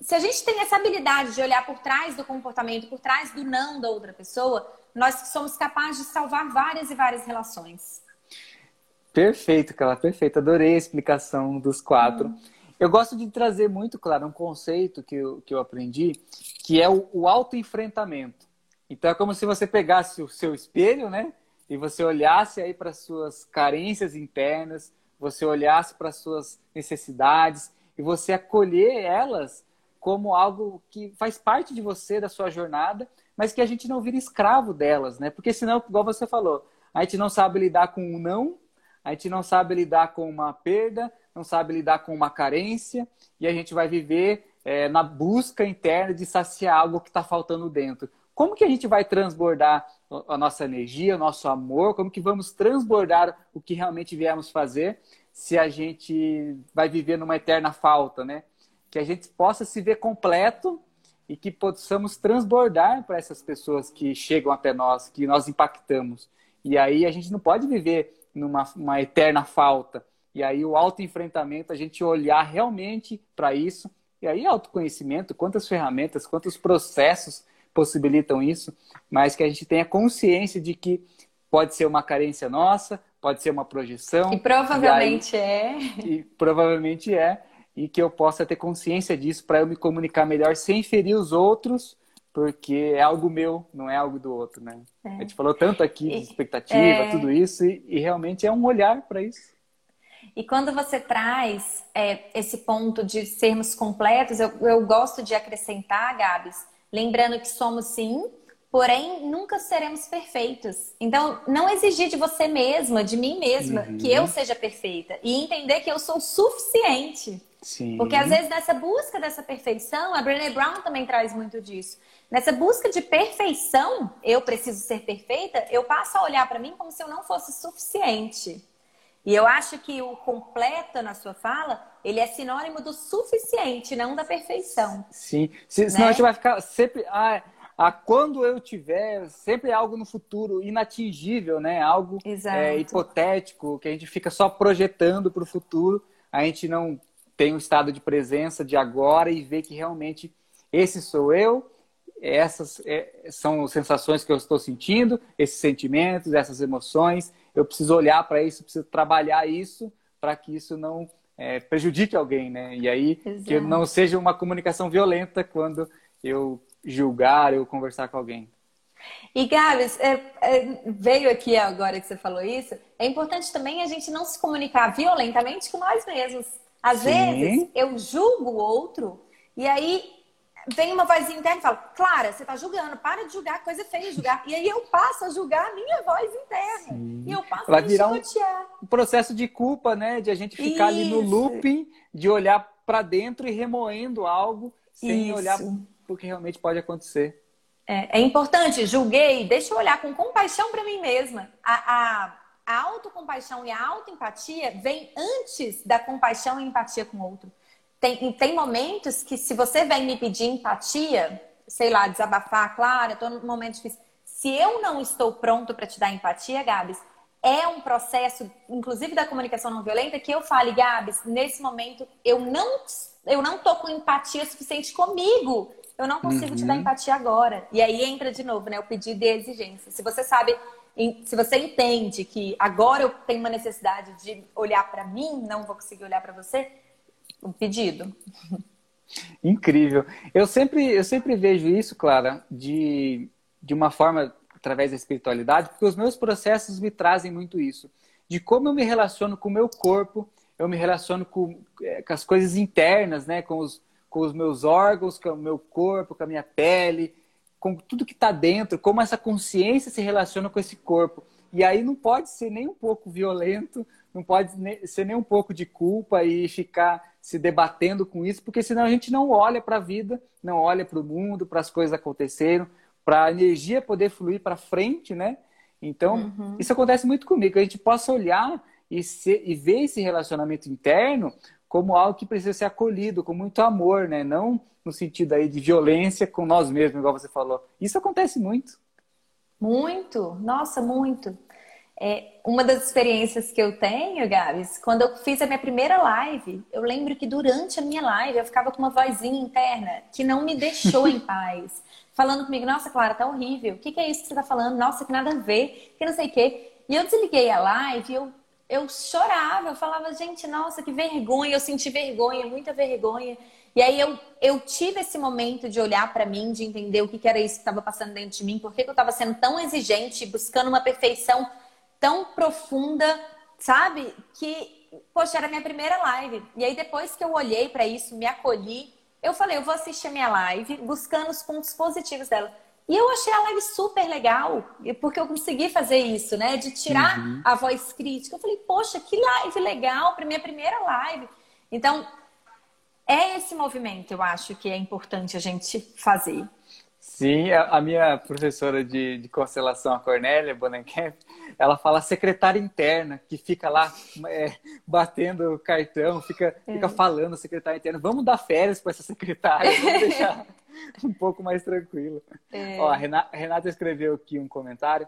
se a gente tem essa habilidade de olhar por trás do comportamento, por trás do não da outra pessoa, nós somos capazes de salvar várias e várias relações. Perfeito, Clara, perfeito. Adorei a explicação dos quatro. Uhum. Eu gosto de trazer muito, claro, um conceito que eu, que eu aprendi, que é o, o autoenfrentamento. Então é como se você pegasse o seu espelho, né? E você olhasse aí para suas carências internas, você olhasse para suas necessidades e você acolher elas como algo que faz parte de você, da sua jornada, mas que a gente não vira escravo delas, né? Porque senão, igual você falou, a gente não sabe lidar com um não, a gente não sabe lidar com uma perda, não sabe lidar com uma carência, e a gente vai viver é, na busca interna de saciar algo que está faltando dentro. Como que a gente vai transbordar a nossa energia, o nosso amor? Como que vamos transbordar o que realmente viemos fazer se a gente vai viver numa eterna falta, né? Que a gente possa se ver completo e que possamos transbordar para essas pessoas que chegam até nós, que nós impactamos. E aí a gente não pode viver numa uma eterna falta. E aí o autoenfrentamento, a gente olhar realmente para isso. E aí autoconhecimento, quantas ferramentas, quantos processos possibilitam isso, mas que a gente tenha consciência de que pode ser uma carência nossa, pode ser uma projeção. E provavelmente e aí, é. E provavelmente é. E que eu possa ter consciência disso para eu me comunicar melhor sem ferir os outros, porque é algo meu, não é algo do outro, né? É. A gente falou tanto aqui de expectativa, é... tudo isso, e, e, realmente é um olhar para isso. E quando você traz é, esse ponto de sermos completos, eu, eu gosto de acrescentar, Gabs, lembrando que somos sim porém nunca seremos perfeitos. Então, não exigir de você mesma, de mim mesma, uhum. que eu seja perfeita e entender que eu sou suficiente. Sim. Porque às vezes nessa busca dessa perfeição, a Brené Brown também traz muito disso. Nessa busca de perfeição, eu preciso ser perfeita, eu passo a olhar para mim como se eu não fosse suficiente. E eu acho que o completo na sua fala, ele é sinônimo do suficiente, não da perfeição. Sim, senão né? a gente vai ficar sempre. Ah, a quando eu tiver, sempre é algo no futuro inatingível, né? Algo é, hipotético, que a gente fica só projetando para o futuro, a gente não tem um estado de presença de agora e vê que realmente esse sou eu, essas é, são sensações que eu estou sentindo, esses sentimentos, essas emoções. Eu preciso olhar para isso, preciso trabalhar isso para que isso não é, prejudique alguém, né? E aí Exato. que não seja uma comunicação violenta quando eu julgar ou conversar com alguém. E Gabs, é, é, veio aqui agora que você falou isso, é importante também a gente não se comunicar violentamente com nós mesmos. Às Sim. vezes eu julgo o outro e aí vem uma vozinha interna e fala, Clara, você está julgando, para de julgar, coisa feia julgar. E aí eu passo a julgar a minha voz interna. Sim. E eu passo Vai a virar um, um, processo de culpa, né? De a gente ficar isso. ali no looping, de olhar para dentro e remoendo algo sem isso. olhar o que realmente pode acontecer. É, é, importante, julguei, deixa eu olhar com compaixão para mim mesma. A, a, a autocompaixão e a autoempatia vem antes da compaixão e empatia com o outro. Tem, tem momentos que se você vem me pedir empatia, sei lá, desabafar, claro, eu tô num momento difícil. Se eu não estou pronto para te dar empatia, Gabs, é um processo, inclusive da comunicação não violenta, que eu fale, Gabs, nesse momento eu não eu não tô com empatia suficiente comigo eu não consigo uhum. te dar uhum. empatia agora. E aí entra de novo, né, o pedido de exigência. Se você sabe, se você entende que agora eu tenho uma necessidade de olhar para mim, não vou conseguir olhar para você, um pedido. Incrível. Eu sempre, eu sempre vejo isso, Clara, de, de uma forma através da espiritualidade, porque os meus processos me trazem muito isso. De como eu me relaciono com o meu corpo, eu me relaciono com, é, com as coisas internas, né? Com os, com os meus órgãos, com o meu corpo, com a minha pele, com tudo que está dentro, como essa consciência se relaciona com esse corpo. E aí não pode ser nem um pouco violento, não pode ser nem um pouco de culpa e ficar se debatendo com isso, porque senão a gente não olha para a vida, não olha para o mundo, para as coisas aconteceram, para a energia poder fluir para frente, né? Então, uhum. isso acontece muito comigo, a gente possa olhar e, ser, e ver esse relacionamento interno como algo que precisa ser acolhido com muito amor, né? Não no sentido aí de violência com nós mesmos, igual você falou. Isso acontece muito. Muito, nossa, muito. É, uma das experiências que eu tenho, Gabs, quando eu fiz a minha primeira live, eu lembro que durante a minha live eu ficava com uma vozinha interna que não me deixou em paz. Falando comigo, nossa, Clara, tá horrível. O que, que é isso que você tá falando? Nossa, que nada a ver, que não sei o quê. E eu desliguei a live eu eu chorava, eu falava, gente, nossa, que vergonha, eu senti vergonha, muita vergonha. E aí eu, eu tive esse momento de olhar para mim, de entender o que, que era isso que estava passando dentro de mim, por que, que eu estava sendo tão exigente, buscando uma perfeição tão profunda, sabe? Que, poxa, era minha primeira live. E aí depois que eu olhei para isso, me acolhi, eu falei, eu vou assistir a minha live, buscando os pontos positivos dela. E eu achei a live super legal, porque eu consegui fazer isso, né? De tirar uhum. a voz crítica. Eu falei, poxa, que live legal para minha primeira live. Então, é esse movimento, eu acho que é importante a gente fazer. Sim, a minha professora de, de constelação, a Cornélia Bonenkamp, ela fala secretária interna, que fica lá é, batendo o cartão, fica, é. fica falando secretária interna. Vamos dar férias para essa secretária, vamos deixar um pouco mais tranquilo. É. Ó, a Renata escreveu aqui um comentário.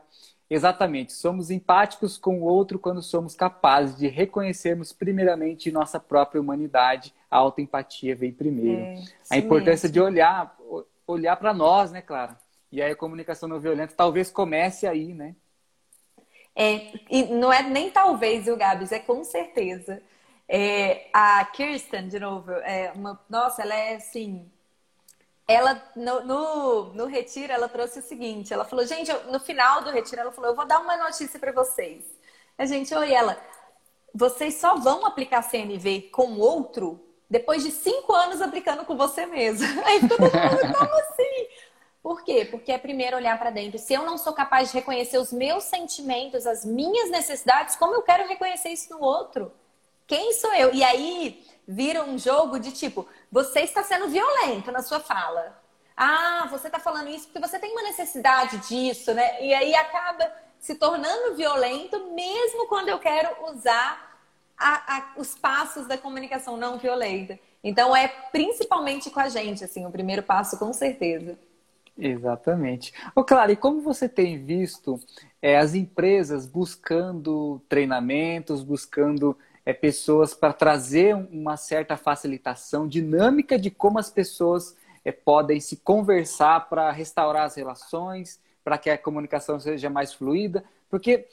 Exatamente, somos empáticos com o outro quando somos capazes de reconhecermos primeiramente nossa própria humanidade. A autoempatia vem primeiro. É, a importância mesmo. de olhar olhar para nós, né, Clara? E aí a comunicação não violenta talvez comece aí, né? É, e não é nem talvez, viu, Gabs? É com certeza. É, a Kirsten, de novo, é uma, nossa, ela é assim. Ela, no, no, no, retiro, ela trouxe o seguinte: ela falou, gente, eu, no final do retiro, ela falou, eu vou dar uma notícia para vocês. A gente, oi, ela, vocês só vão aplicar CNV com outro depois de cinco anos aplicando com você mesmo. Aí todo mundo, como assim? Por quê? Porque é primeiro olhar para dentro. Se eu não sou capaz de reconhecer os meus sentimentos, as minhas necessidades, como eu quero reconhecer isso no outro? Quem sou eu? E aí vira um jogo de tipo, você está sendo violento na sua fala. Ah, você está falando isso porque você tem uma necessidade disso, né? E aí acaba se tornando violento, mesmo quando eu quero usar a, a, os passos da comunicação não violenta. Então é principalmente com a gente, assim, o primeiro passo, com certeza. Exatamente. Ô, Clara, e como você tem visto é, as empresas buscando treinamentos, buscando é, pessoas para trazer uma certa facilitação dinâmica de como as pessoas é, podem se conversar para restaurar as relações, para que a comunicação seja mais fluida, porque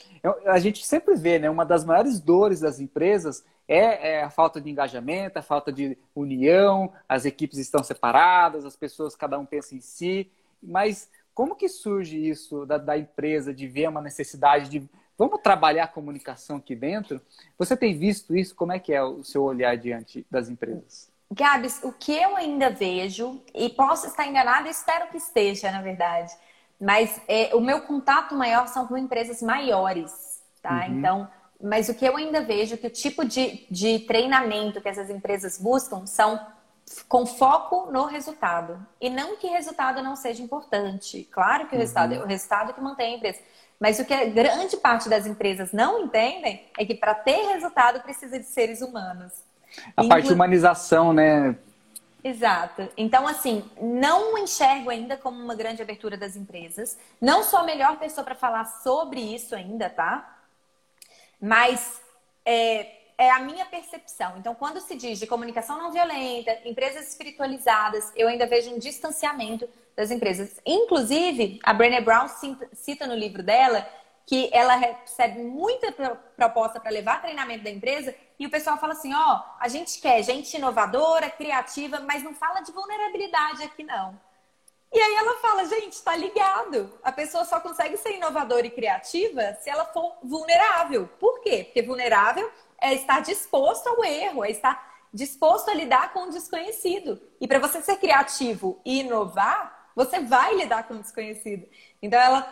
a gente sempre vê, né, uma das maiores dores das empresas é, é, a falta de engajamento, a falta de união, as equipes estão separadas, as pessoas cada um pensa em si, mas como que surge isso da, da empresa de ver uma necessidade de Vamos trabalhar a comunicação aqui dentro? Você tem visto isso? Como é que é o seu olhar diante das empresas? Gabs, o que eu ainda vejo, e posso estar enganada, espero que esteja, na verdade, mas é, o meu contato maior são com empresas maiores, tá? Uhum. Então, mas o que eu ainda vejo, que o tipo de, de treinamento que essas empresas buscam são com foco no resultado. E não que resultado não seja importante. Claro que o resultado uhum. é o resultado que mantém a empresa. Mas o que a grande parte das empresas não entendem é que para ter resultado precisa de seres humanos. A Inclu... parte de humanização, né? Exato. Então, assim, não enxergo ainda como uma grande abertura das empresas. Não sou a melhor pessoa para falar sobre isso ainda, tá? Mas é, é a minha percepção. Então, quando se diz de comunicação não violenta, empresas espiritualizadas, eu ainda vejo um distanciamento das empresas. Inclusive, a Brené Brown cita no livro dela que ela recebe muita proposta para levar treinamento da empresa e o pessoal fala assim: ó, oh, a gente quer gente inovadora, criativa, mas não fala de vulnerabilidade aqui não. E aí ela fala, gente, tá ligado. A pessoa só consegue ser inovadora e criativa se ela for vulnerável. Por quê? Porque vulnerável é estar disposto ao erro, é estar disposto a lidar com o desconhecido. E para você ser criativo e inovar, você vai lidar com o desconhecido. Então, ela,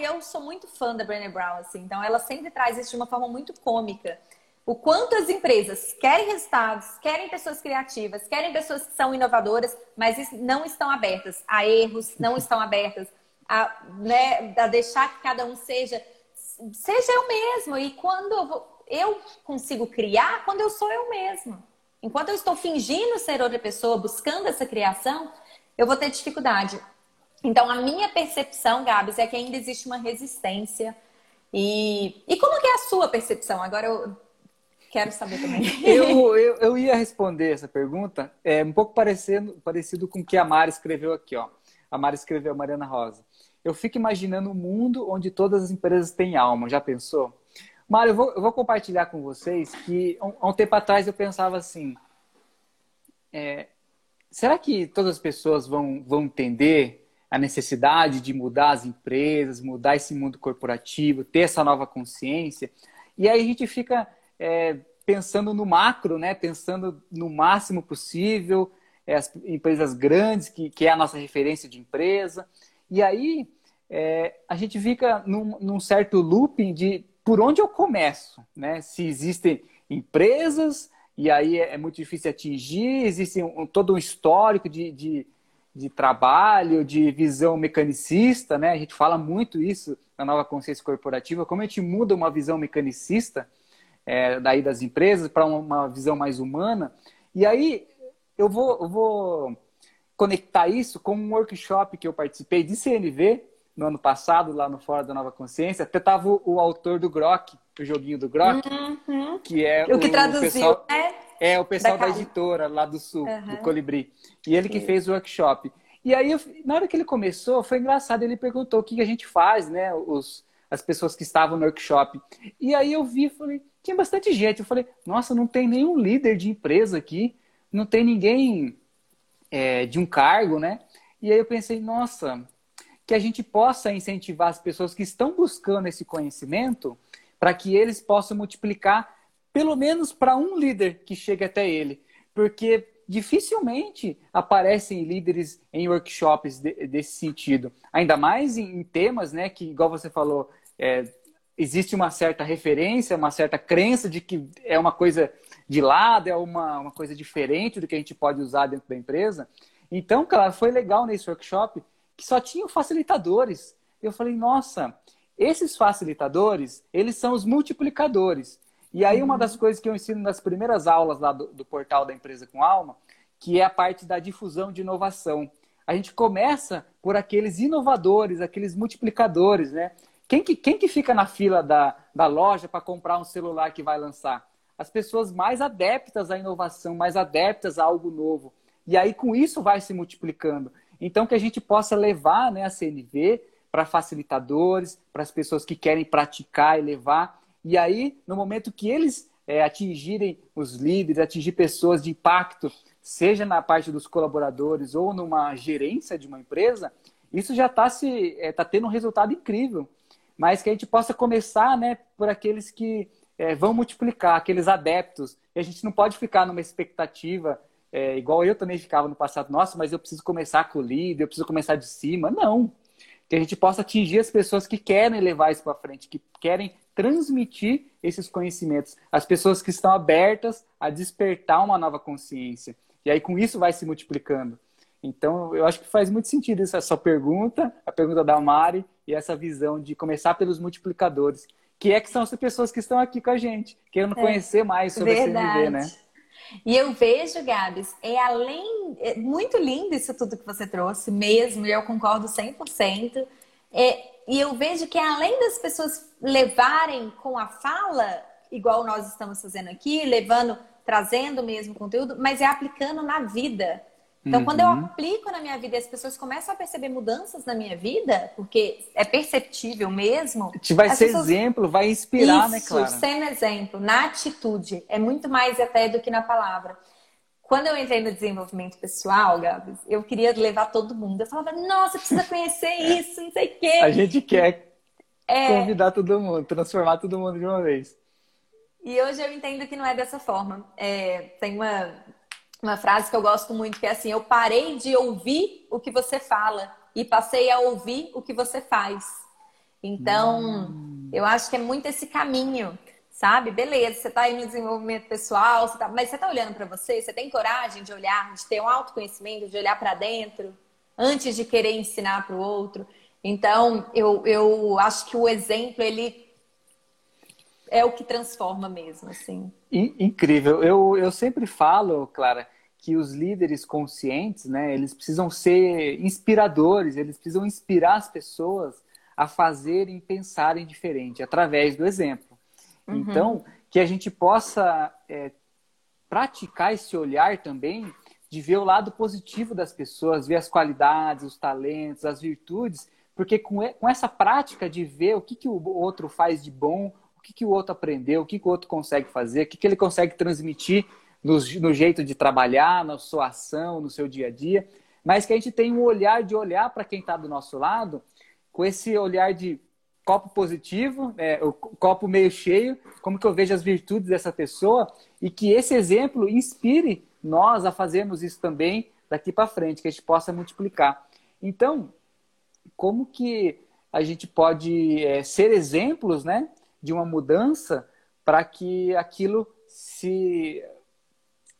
eu sou muito fã da Brené Brown, assim. Então, ela sempre traz isso de uma forma muito cômica. O quanto as empresas querem resultados, querem pessoas criativas, querem pessoas que são inovadoras, mas não estão abertas a erros, não estão abertas a, né, a deixar que cada um seja seja eu mesmo. E quando eu, vou, eu consigo criar, quando eu sou eu mesmo. Enquanto eu estou fingindo ser outra pessoa, buscando essa criação, eu vou ter dificuldade. Então, a minha percepção, Gabs, é que ainda existe uma resistência. E, e como que é a sua percepção? Agora eu quero saber também. eu, eu, eu ia responder essa pergunta é, um pouco parecendo, parecido com o que a Mari escreveu aqui. Ó. A Mari escreveu, a Mariana Rosa. Eu fico imaginando um mundo onde todas as empresas têm alma. Já pensou? Mário, eu vou, eu vou compartilhar com vocês que há um, um tempo atrás eu pensava assim: é, será que todas as pessoas vão, vão entender a necessidade de mudar as empresas, mudar esse mundo corporativo, ter essa nova consciência? E aí a gente fica é, pensando no macro, né? pensando no máximo possível, é, as empresas grandes, que, que é a nossa referência de empresa. E aí é, a gente fica num, num certo looping de por onde eu começo, né? Se existem empresas, e aí é, é, muito difícil atingir, existe um, todo um histórico de, de, de, trabalho, de visão mecanicista, né? A gente fala muito isso na nova consciência corporativa, como a gente muda uma visão mecanicista é, daí das empresas para uma, visão mais humana. E aí eu vou, eu vou conectar isso com um workshop que eu participei de CNV no ano passado, lá no Fora da Nova Consciência. Até tava o, o autor do Grok, o joguinho do Grok, uhum. que é o que traduziu, pessoal, é, é o pessoal da, da editora lá do Sul, uhum. do Colibri. E ele que fez o workshop. E aí, eu, na hora que ele começou, foi engraçado. Ele perguntou o que a gente faz, né? Os, as pessoas que estavam no workshop. E aí eu vi, falei, tinha bastante gente. Eu falei, nossa, não tem nenhum líder de empresa aqui, não tem ninguém é, de um cargo, né? E aí eu pensei, nossa, que a gente possa incentivar as pessoas que estão buscando esse conhecimento para que eles possam multiplicar pelo menos para um líder que chegue até ele. Porque dificilmente aparecem líderes em workshops de, desse sentido. Ainda mais em, em, temas, né, que, igual você falou, é, existe uma certa referência, uma certa crença de que é uma coisa de lado, é uma, uma coisa diferente do que a gente pode usar dentro da empresa. Então, claro, foi legal nesse workshop que só tinham facilitadores. Eu falei, nossa, esses facilitadores, eles são os multiplicadores. E aí, uma das coisas que eu ensino nas primeiras aulas lá do, do portal da Empresa com Alma, que é a parte da difusão de inovação. A gente começa por aqueles inovadores, aqueles multiplicadores, né? Quem que, quem que fica na fila da, da loja para comprar um celular que vai lançar? As pessoas mais adeptas à inovação, mais adeptas a algo novo. E aí, com isso, vai se multiplicando. Então, que a gente possa levar né, a CNV para facilitadores, para as pessoas que querem praticar e levar e aí, no momento que eles é, atingirem os líderes, atingir pessoas de impacto, seja na parte dos colaboradores ou numa gerência de uma empresa, isso já está se é, tá tendo um resultado incrível. Mas que a gente possa começar, né, por aqueles que é, vão multiplicar, aqueles adeptos. E a gente não pode ficar numa expectativa é, igual eu também ficava no passado. Nossa, mas eu preciso começar com o líder, eu preciso começar de cima. Não. Que a gente possa atingir as pessoas que querem levar isso para frente, que querem transmitir esses conhecimentos. As pessoas que estão abertas a despertar uma nova consciência. E aí, com isso, vai se multiplicando. Então, eu acho que faz muito sentido essa sua pergunta, a pergunta da Mari, e essa visão de começar pelos multiplicadores, que é que são as pessoas que estão aqui com a gente, querendo é, conhecer mais sobre verdade. a CNV, né? E eu vejo, Gabs, é além. É muito lindo isso tudo que você trouxe, mesmo, e eu concordo 100%. É, e eu vejo que além das pessoas levarem com a fala, igual nós estamos fazendo aqui, levando, trazendo mesmo conteúdo, mas é aplicando na vida. Então, uhum. quando eu uhum. aplico na minha vida e as pessoas começam a perceber mudanças na minha vida, porque é perceptível mesmo. Te vai ser pessoas... exemplo, vai inspirar, né, Isso, né, Clara? sendo exemplo, na atitude. É muito mais até do que na palavra. Quando eu entrei no desenvolvimento pessoal, Gabs, eu queria levar todo mundo. Eu falava, nossa, precisa conhecer isso, não sei o quê. A gente quer é... convidar todo mundo, transformar todo mundo de uma vez. E hoje eu entendo que não é dessa forma. É, tem uma, uma frase que eu gosto muito, que é assim: eu parei de ouvir o que você fala e passei a ouvir o que você faz. Então, hum. eu acho que é muito esse caminho sabe? Beleza, você está aí no desenvolvimento pessoal, você tá... mas você está olhando para você, você tem coragem de olhar, de ter um autoconhecimento, de olhar para dentro, antes de querer ensinar para o outro. Então, eu, eu acho que o exemplo, ele é o que transforma mesmo, assim. Incrível. Eu, eu sempre falo, Clara, que os líderes conscientes, né, eles precisam ser inspiradores, eles precisam inspirar as pessoas a fazerem, pensarem diferente, através do exemplo. Uhum. Então, que a gente possa é, praticar esse olhar também de ver o lado positivo das pessoas, ver as qualidades, os talentos, as virtudes, porque com, com essa prática de ver o que, que o outro faz de bom, o que, que o outro aprendeu, o que, que o outro consegue fazer, o que, que ele consegue transmitir no, no jeito de trabalhar, na sua ação, no seu dia a dia, mas que a gente tem um olhar de olhar para quem está do nosso lado, com esse olhar de copo positivo, é, o copo meio cheio, como que eu vejo as virtudes dessa pessoa e que esse exemplo inspire nós a fazermos isso também daqui para frente, que a gente possa multiplicar. Então, como que a gente pode é, ser exemplos, né, de uma mudança para que aquilo se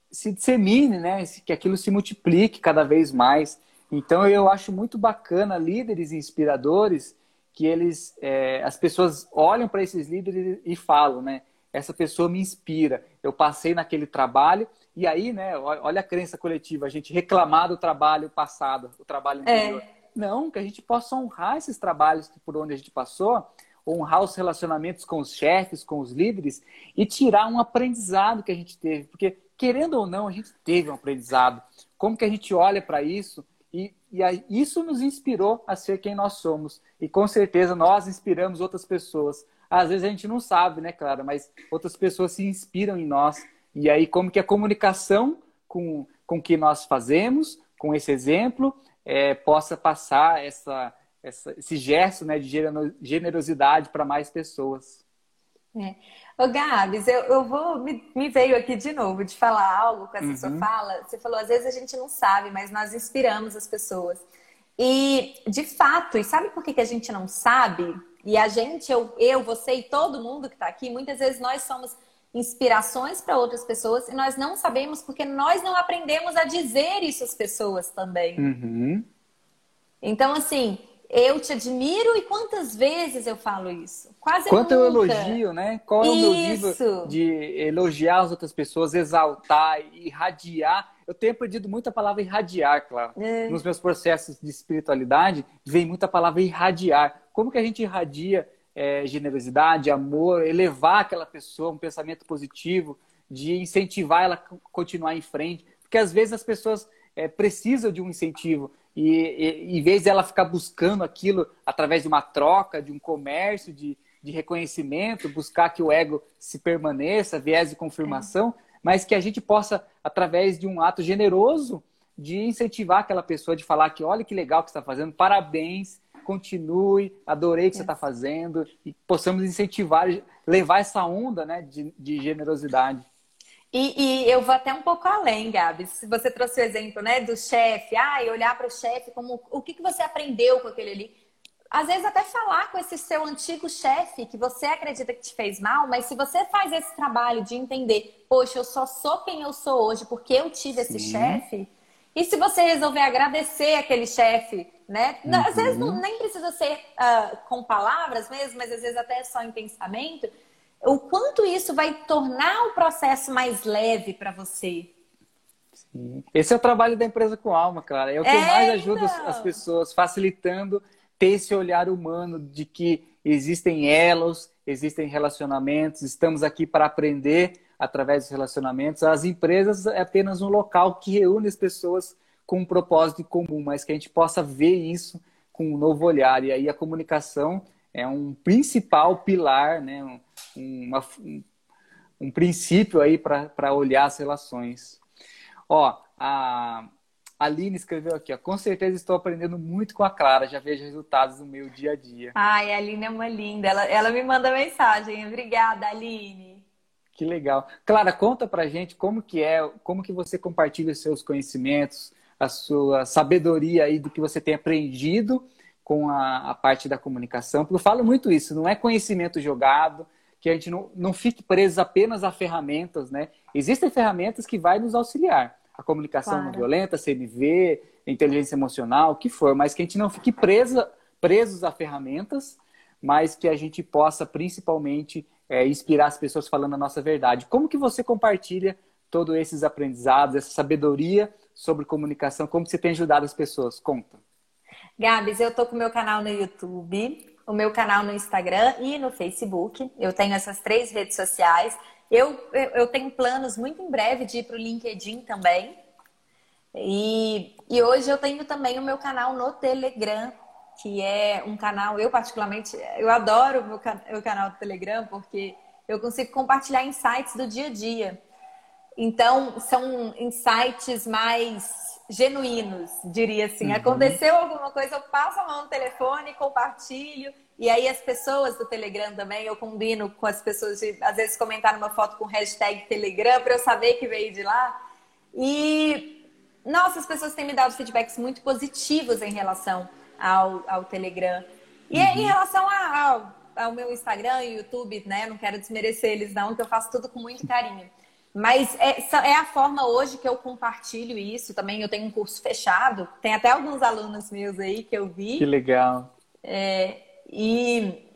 se dissemine, né, que aquilo se multiplique cada vez mais. Então, eu acho muito bacana líderes inspiradores que eles, é, as pessoas olham para esses líderes e falam, né? Essa pessoa me inspira. Eu passei naquele trabalho e aí, né? Olha a crença coletiva, a gente reclamar do trabalho passado, o trabalho é. anterior. É. Não, que a gente possa honrar esses trabalhos por onde a gente passou, honrar os relacionamentos com os chefes, com os líderes e tirar um aprendizado que a gente teve, porque querendo ou não, a gente teve um aprendizado. Como que a gente olha para isso E, e isso nos inspirou a ser quem nós somos. E com certeza nós inspiramos outras pessoas. Às vezes a gente não sabe, né, Clara? Mas outras pessoas se inspiram em nós. E aí, como que a comunicação com, com o que nós fazemos, com esse exemplo, é, possa passar essa, essa, esse gesto né, de generosidade para mais pessoas. É. Ô, Gabs, eu, eu vou. Me, me, veio aqui de novo de falar algo com essa uhum. sua fala. Você falou, às vezes a gente não sabe, mas nós inspiramos as pessoas. E, de fato, e sabe por que, que a gente não sabe? E a gente, eu, eu você e todo mundo que está aqui, muitas vezes nós somos inspirações para outras pessoas e nós não sabemos porque nós não aprendemos a dizer isso às pessoas também. Uhum. Então, assim, eu te admiro e quantas vezes eu falo isso? Quase Quanto nunca. eu elogio, né? Qual é o meu nível de elogiar as outras pessoas, exaltar, irradiar? Eu tenho aprendido muito a palavra irradiar, claro. É. Nos meus processos de espiritualidade, vem muita palavra irradiar. Como que a gente irradia é, generosidade, amor, elevar aquela pessoa, um pensamento positivo, de incentivar ela a continuar em frente. Porque às vezes as pessoas é, precisam de um incentivo. E, e em vez dela ficar buscando aquilo através de uma troca, de um comércio, de, de reconhecimento, buscar que o ego se permaneça, viés de confirmação, é. mas que a gente possa, através de um ato generoso, de incentivar aquela pessoa, de falar que olha que legal que está fazendo, parabéns, continue, adorei o que você está fazendo e possamos incentivar, levar essa onda né, de, de generosidade. E, e, eu vou até um pouco além, Gabi. Se você trouxe o exemplo né, do chefe, ah, e olhar para o chefe como o que, que você aprendeu com aquele ali. Às vezes até falar com esse seu antigo chefe que você acredita que te fez mal, mas se você faz esse trabalho de entender, poxa, eu só sou quem eu sou hoje porque eu tive esse chefe, e se você resolver agradecer aquele chefe, né? Uhum. Às vezes não, nem precisa ser uh, com palavras mesmo, mas às vezes até só em pensamento. O quanto isso vai tornar o processo mais leve para você. Sim. Esse é o trabalho da empresa com alma, cara. É o que é, mais ajuda então. as pessoas, facilitando ter esse olhar humano de que existem elos, existem relacionamentos, estamos aqui para aprender através dos relacionamentos. As empresas é apenas um local que reúne as pessoas com um propósito comum, mas que a gente possa ver isso com um novo olhar. E aí a comunicação é um principal pilar, né? um, uma, um, um princípio aí para olhar as relações. Ó, a Aline escreveu aqui, ó, com certeza estou aprendendo muito com a Clara, já vejo resultados no meu dia a dia. Ai, a Aline é uma linda, ela, ela me manda mensagem. Obrigada, Aline. Que legal. Clara, conta pra gente como que é, como que você compartilha os seus conhecimentos, a sua sabedoria aí do que você tem aprendido com a, a parte da comunicação. Porque eu falo muito isso, não é conhecimento jogado, que a gente não, não fique preso apenas a ferramentas, né? Existem ferramentas que vai nos auxiliar. A comunicação claro. não violenta, CNV, inteligência emocional, o que for, mas que a gente não fique presa, presos a ferramentas, mas que a gente possa principalmente é, inspirar as pessoas falando a nossa verdade. Como que você compartilha todos esses aprendizados, essa sabedoria sobre comunicação? Como você tem ajudado as pessoas? Conta. Gabs, eu tô com o meu canal no YouTube, o meu canal no Instagram e no Facebook. Eu tenho essas três redes sociais. Eu, eu tenho planos muito em breve de ir para o LinkedIn também. E, e hoje eu tenho também o meu canal no Telegram, que é um canal, eu particularmente, eu adoro o meu, meu canal do Telegram, porque eu consigo compartilhar insights do dia a dia. Então, são insights mais genuínos, diria assim. Uhum. Aconteceu alguma coisa, eu passo a mão no telefone, compartilho. E aí as pessoas do Telegram também, eu combino com as pessoas de, às vezes, comentar numa foto com hashtag Telegram para eu saber que veio de lá. E, nossa, as pessoas têm me dado feedbacks muito positivos em relação ao, ao Telegram. E uhum. em relação a, ao, ao meu Instagram e YouTube, né? Não quero desmerecer eles, não, que eu faço tudo com muito carinho. Mas é, é, a forma hoje que eu compartilho isso. Também eu tenho um curso fechado. Tem até alguns alunos meus aí que eu vi. Que legal. É, e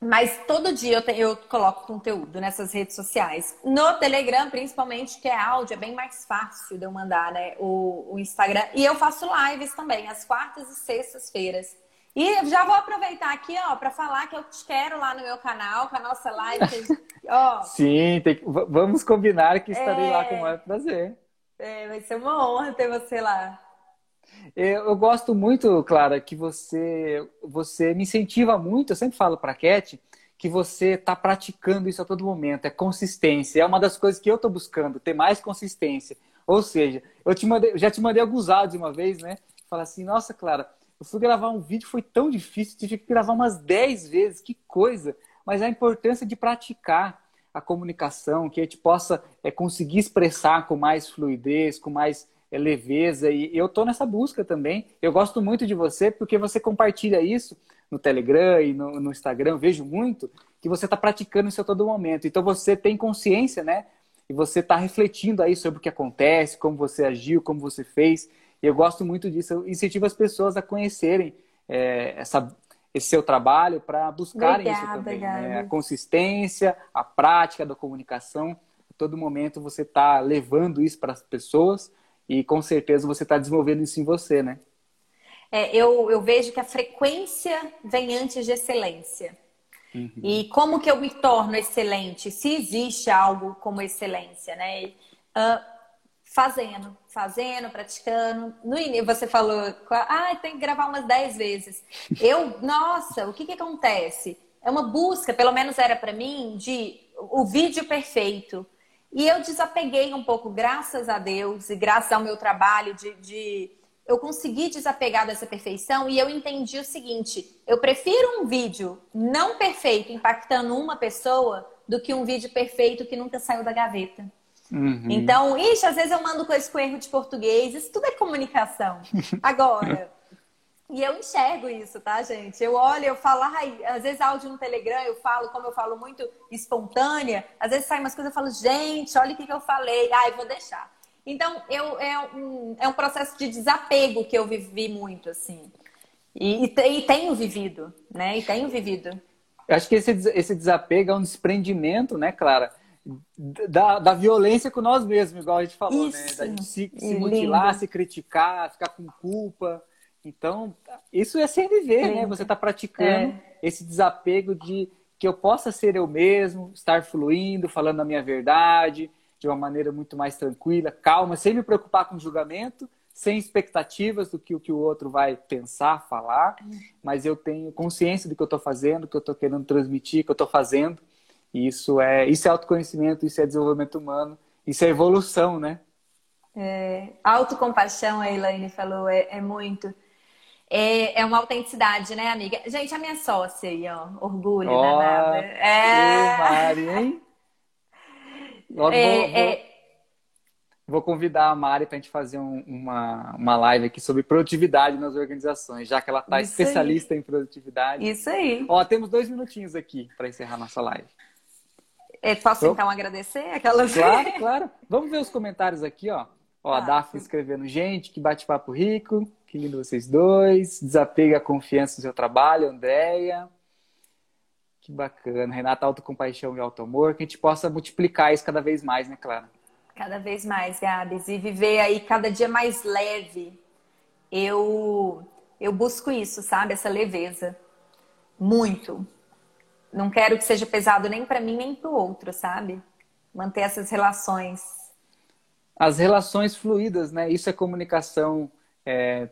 mas todo dia eu, te, eu, coloco conteúdo nessas redes sociais. No Telegram, principalmente, que é áudio, é bem mais fácil de eu mandar, né? O, o Instagram. E eu faço lives também, às quartas e sextas-feiras. E já vou aproveitar aqui, ó, para falar que eu te quero lá no meu canal, com a nossa live. ó. Sim, que... vamos combinar que estarei é... lá com o maior prazer. É, vai ser uma honra ter você lá. Eu, eu gosto muito, Clara, que você, você me incentiva muito. Eu sempre falo para Cat que você está praticando isso a todo momento. É consistência. É uma das coisas que eu estou buscando, ter mais consistência. Ou seja, eu te mandei, já te mandei alguns áudios uma vez, né? Fala assim, nossa, Clara, eu fui gravar um vídeo, foi tão difícil, tive que gravar umas 10 vezes, que coisa. Mas a importância de praticar a comunicação, que a gente possa é, conseguir expressar com mais fluidez, com mais é, leveza. E eu estou nessa busca também. Eu gosto muito de você porque você compartilha isso no Telegram e no, no Instagram. Eu vejo muito que você está praticando isso a todo momento. Então você tem consciência, né? E você está refletindo aí sobre o que acontece, como você agiu, como você fez. E eu gosto muito disso. Eu incentivo as pessoas a conhecerem é, essa esse seu trabalho para buscarem obrigada, isso também. Né? A consistência, a prática da comunicação. A todo momento você está levando isso para as pessoas e com certeza você está desenvolvendo isso em você, né? É, eu, eu vejo que a frequência vem antes de excelência. Uhum. E como que eu me torno excelente? Se existe algo como excelência, né? Uh, fazendo, fazendo, praticando. No início você falou, ah, tem que gravar umas 10 vezes. Eu, nossa, o que que acontece? É uma busca, pelo menos era para mim, de o vídeo perfeito. E eu desapeguei um pouco, graças a Deus e graças ao meu trabalho de, de eu consegui desapegar dessa perfeição e eu entendi o seguinte: eu prefiro um vídeo não perfeito impactando uma pessoa do que um vídeo perfeito que nunca saiu da gaveta. Uhum. Então, ixi, às vezes eu mando coisas com erro de português, isso tudo é comunicação. Agora, e eu enxergo isso, tá, gente? Eu olho, eu falo, ai, às vezes áudio no Telegram, eu falo, como eu falo muito espontânea, às vezes sai umas coisas, eu falo, gente, olha o que, que eu falei, ai, vou deixar. Então, eu, é, um, é um processo de desapego que eu vivi muito, assim. E, e, e tenho vivido, né? E tenho vivido. Eu acho que esse, esse desapego é um desprendimento, né, Clara? Da, da violência com nós mesmos, igual a gente falou, Isso. né? Da gente se, se mutilar, se criticar, ficar com culpa. Então, isso é sem viver, né? Você está praticando é. esse desapego de que eu possa ser eu mesmo, estar fluindo, falando a minha verdade, de uma maneira muito mais tranquila, calma, sem me preocupar com julgamento, sem expectativas do que o que o outro vai pensar, falar, mas eu tenho consciência do que eu estou fazendo, do que eu estou querendo transmitir, que eu estou fazendo, isso é, isso é autoconhecimento, isso é desenvolvimento humano, isso é evolução, né? É, autocompaixão, a Elaine falou, é, é muito. É, é, uma autenticidade, né, amiga? Gente, a minha sócia aí, ó, orgulho oh, danada. É... Mari, hein? Logo é, vou, vou, é... vou, convidar a Mari para a gente fazer um, uma, uma live aqui sobre produtividade nas organizações, já que ela está especialista aí. em produtividade. Isso aí. Ó, temos dois minutinhos aqui para encerrar nossa live. É, posso então agradecer aquelas. Claro, claro. Vamos ver os comentários aqui, ó. Ó, a Daphne escrevendo, gente, que bate-papo rico, que lindo vocês dois. Desapega a confiança no seu trabalho, Andréia. Que bacana. Renata, autocompaixão e auto-amor. Que a gente possa multiplicar isso cada vez mais, né, Clara? Cada vez mais, Gabs. E viver aí cada dia mais leve. Eu, eu busco isso, sabe? Essa leveza. Muito não quero que seja pesado nem para mim nem para o outro, sabe? Manter essas relações. As relações fluídas, né? Isso é comunicação é,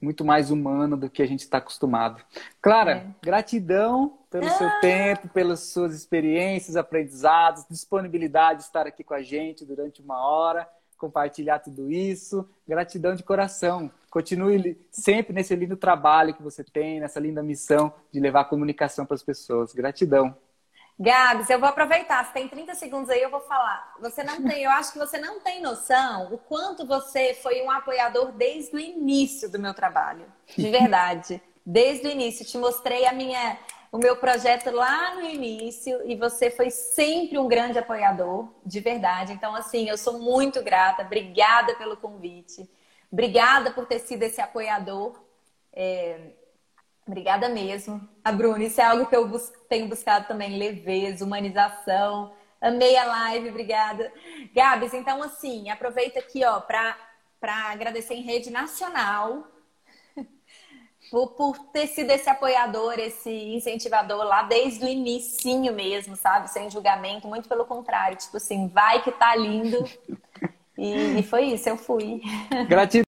muito mais humana do que a gente está acostumado. Clara, é. gratidão pelo ah. seu tempo, pelas suas experiências, aprendizados, disponibilidade de estar aqui com a gente durante uma hora compartilhar tudo isso. Gratidão de coração. Continue sempre nesse lindo trabalho que você tem, nessa linda missão de levar comunicação para as pessoas. Gratidão. Gabs, eu vou aproveitar. Se tem 30 segundos aí, eu vou falar. Você não tem, eu acho que você não tem noção o quanto você foi um apoiador desde o início do meu trabalho. De verdade. Desde o início. Te mostrei a minha o meu projeto lá no início e você foi sempre um grande apoiador, de verdade. Então, assim, eu sou muito grata. Obrigada pelo convite. Obrigada por ter sido esse apoiador. É... Obrigada mesmo. A Bruna, isso é algo que eu bus... tenho buscado também, leveza, humanização. Amei a live, obrigada. Gabs, então assim, aproveita aqui, ó, para agradecer em rede nacional por, por ter sido esse apoiador, esse incentivador lá desde o início mesmo, sabe? Sem julgamento, muito pelo contrário. Tipo assim, vai que tá lindo. E, e foi isso, eu fui. Gratidão.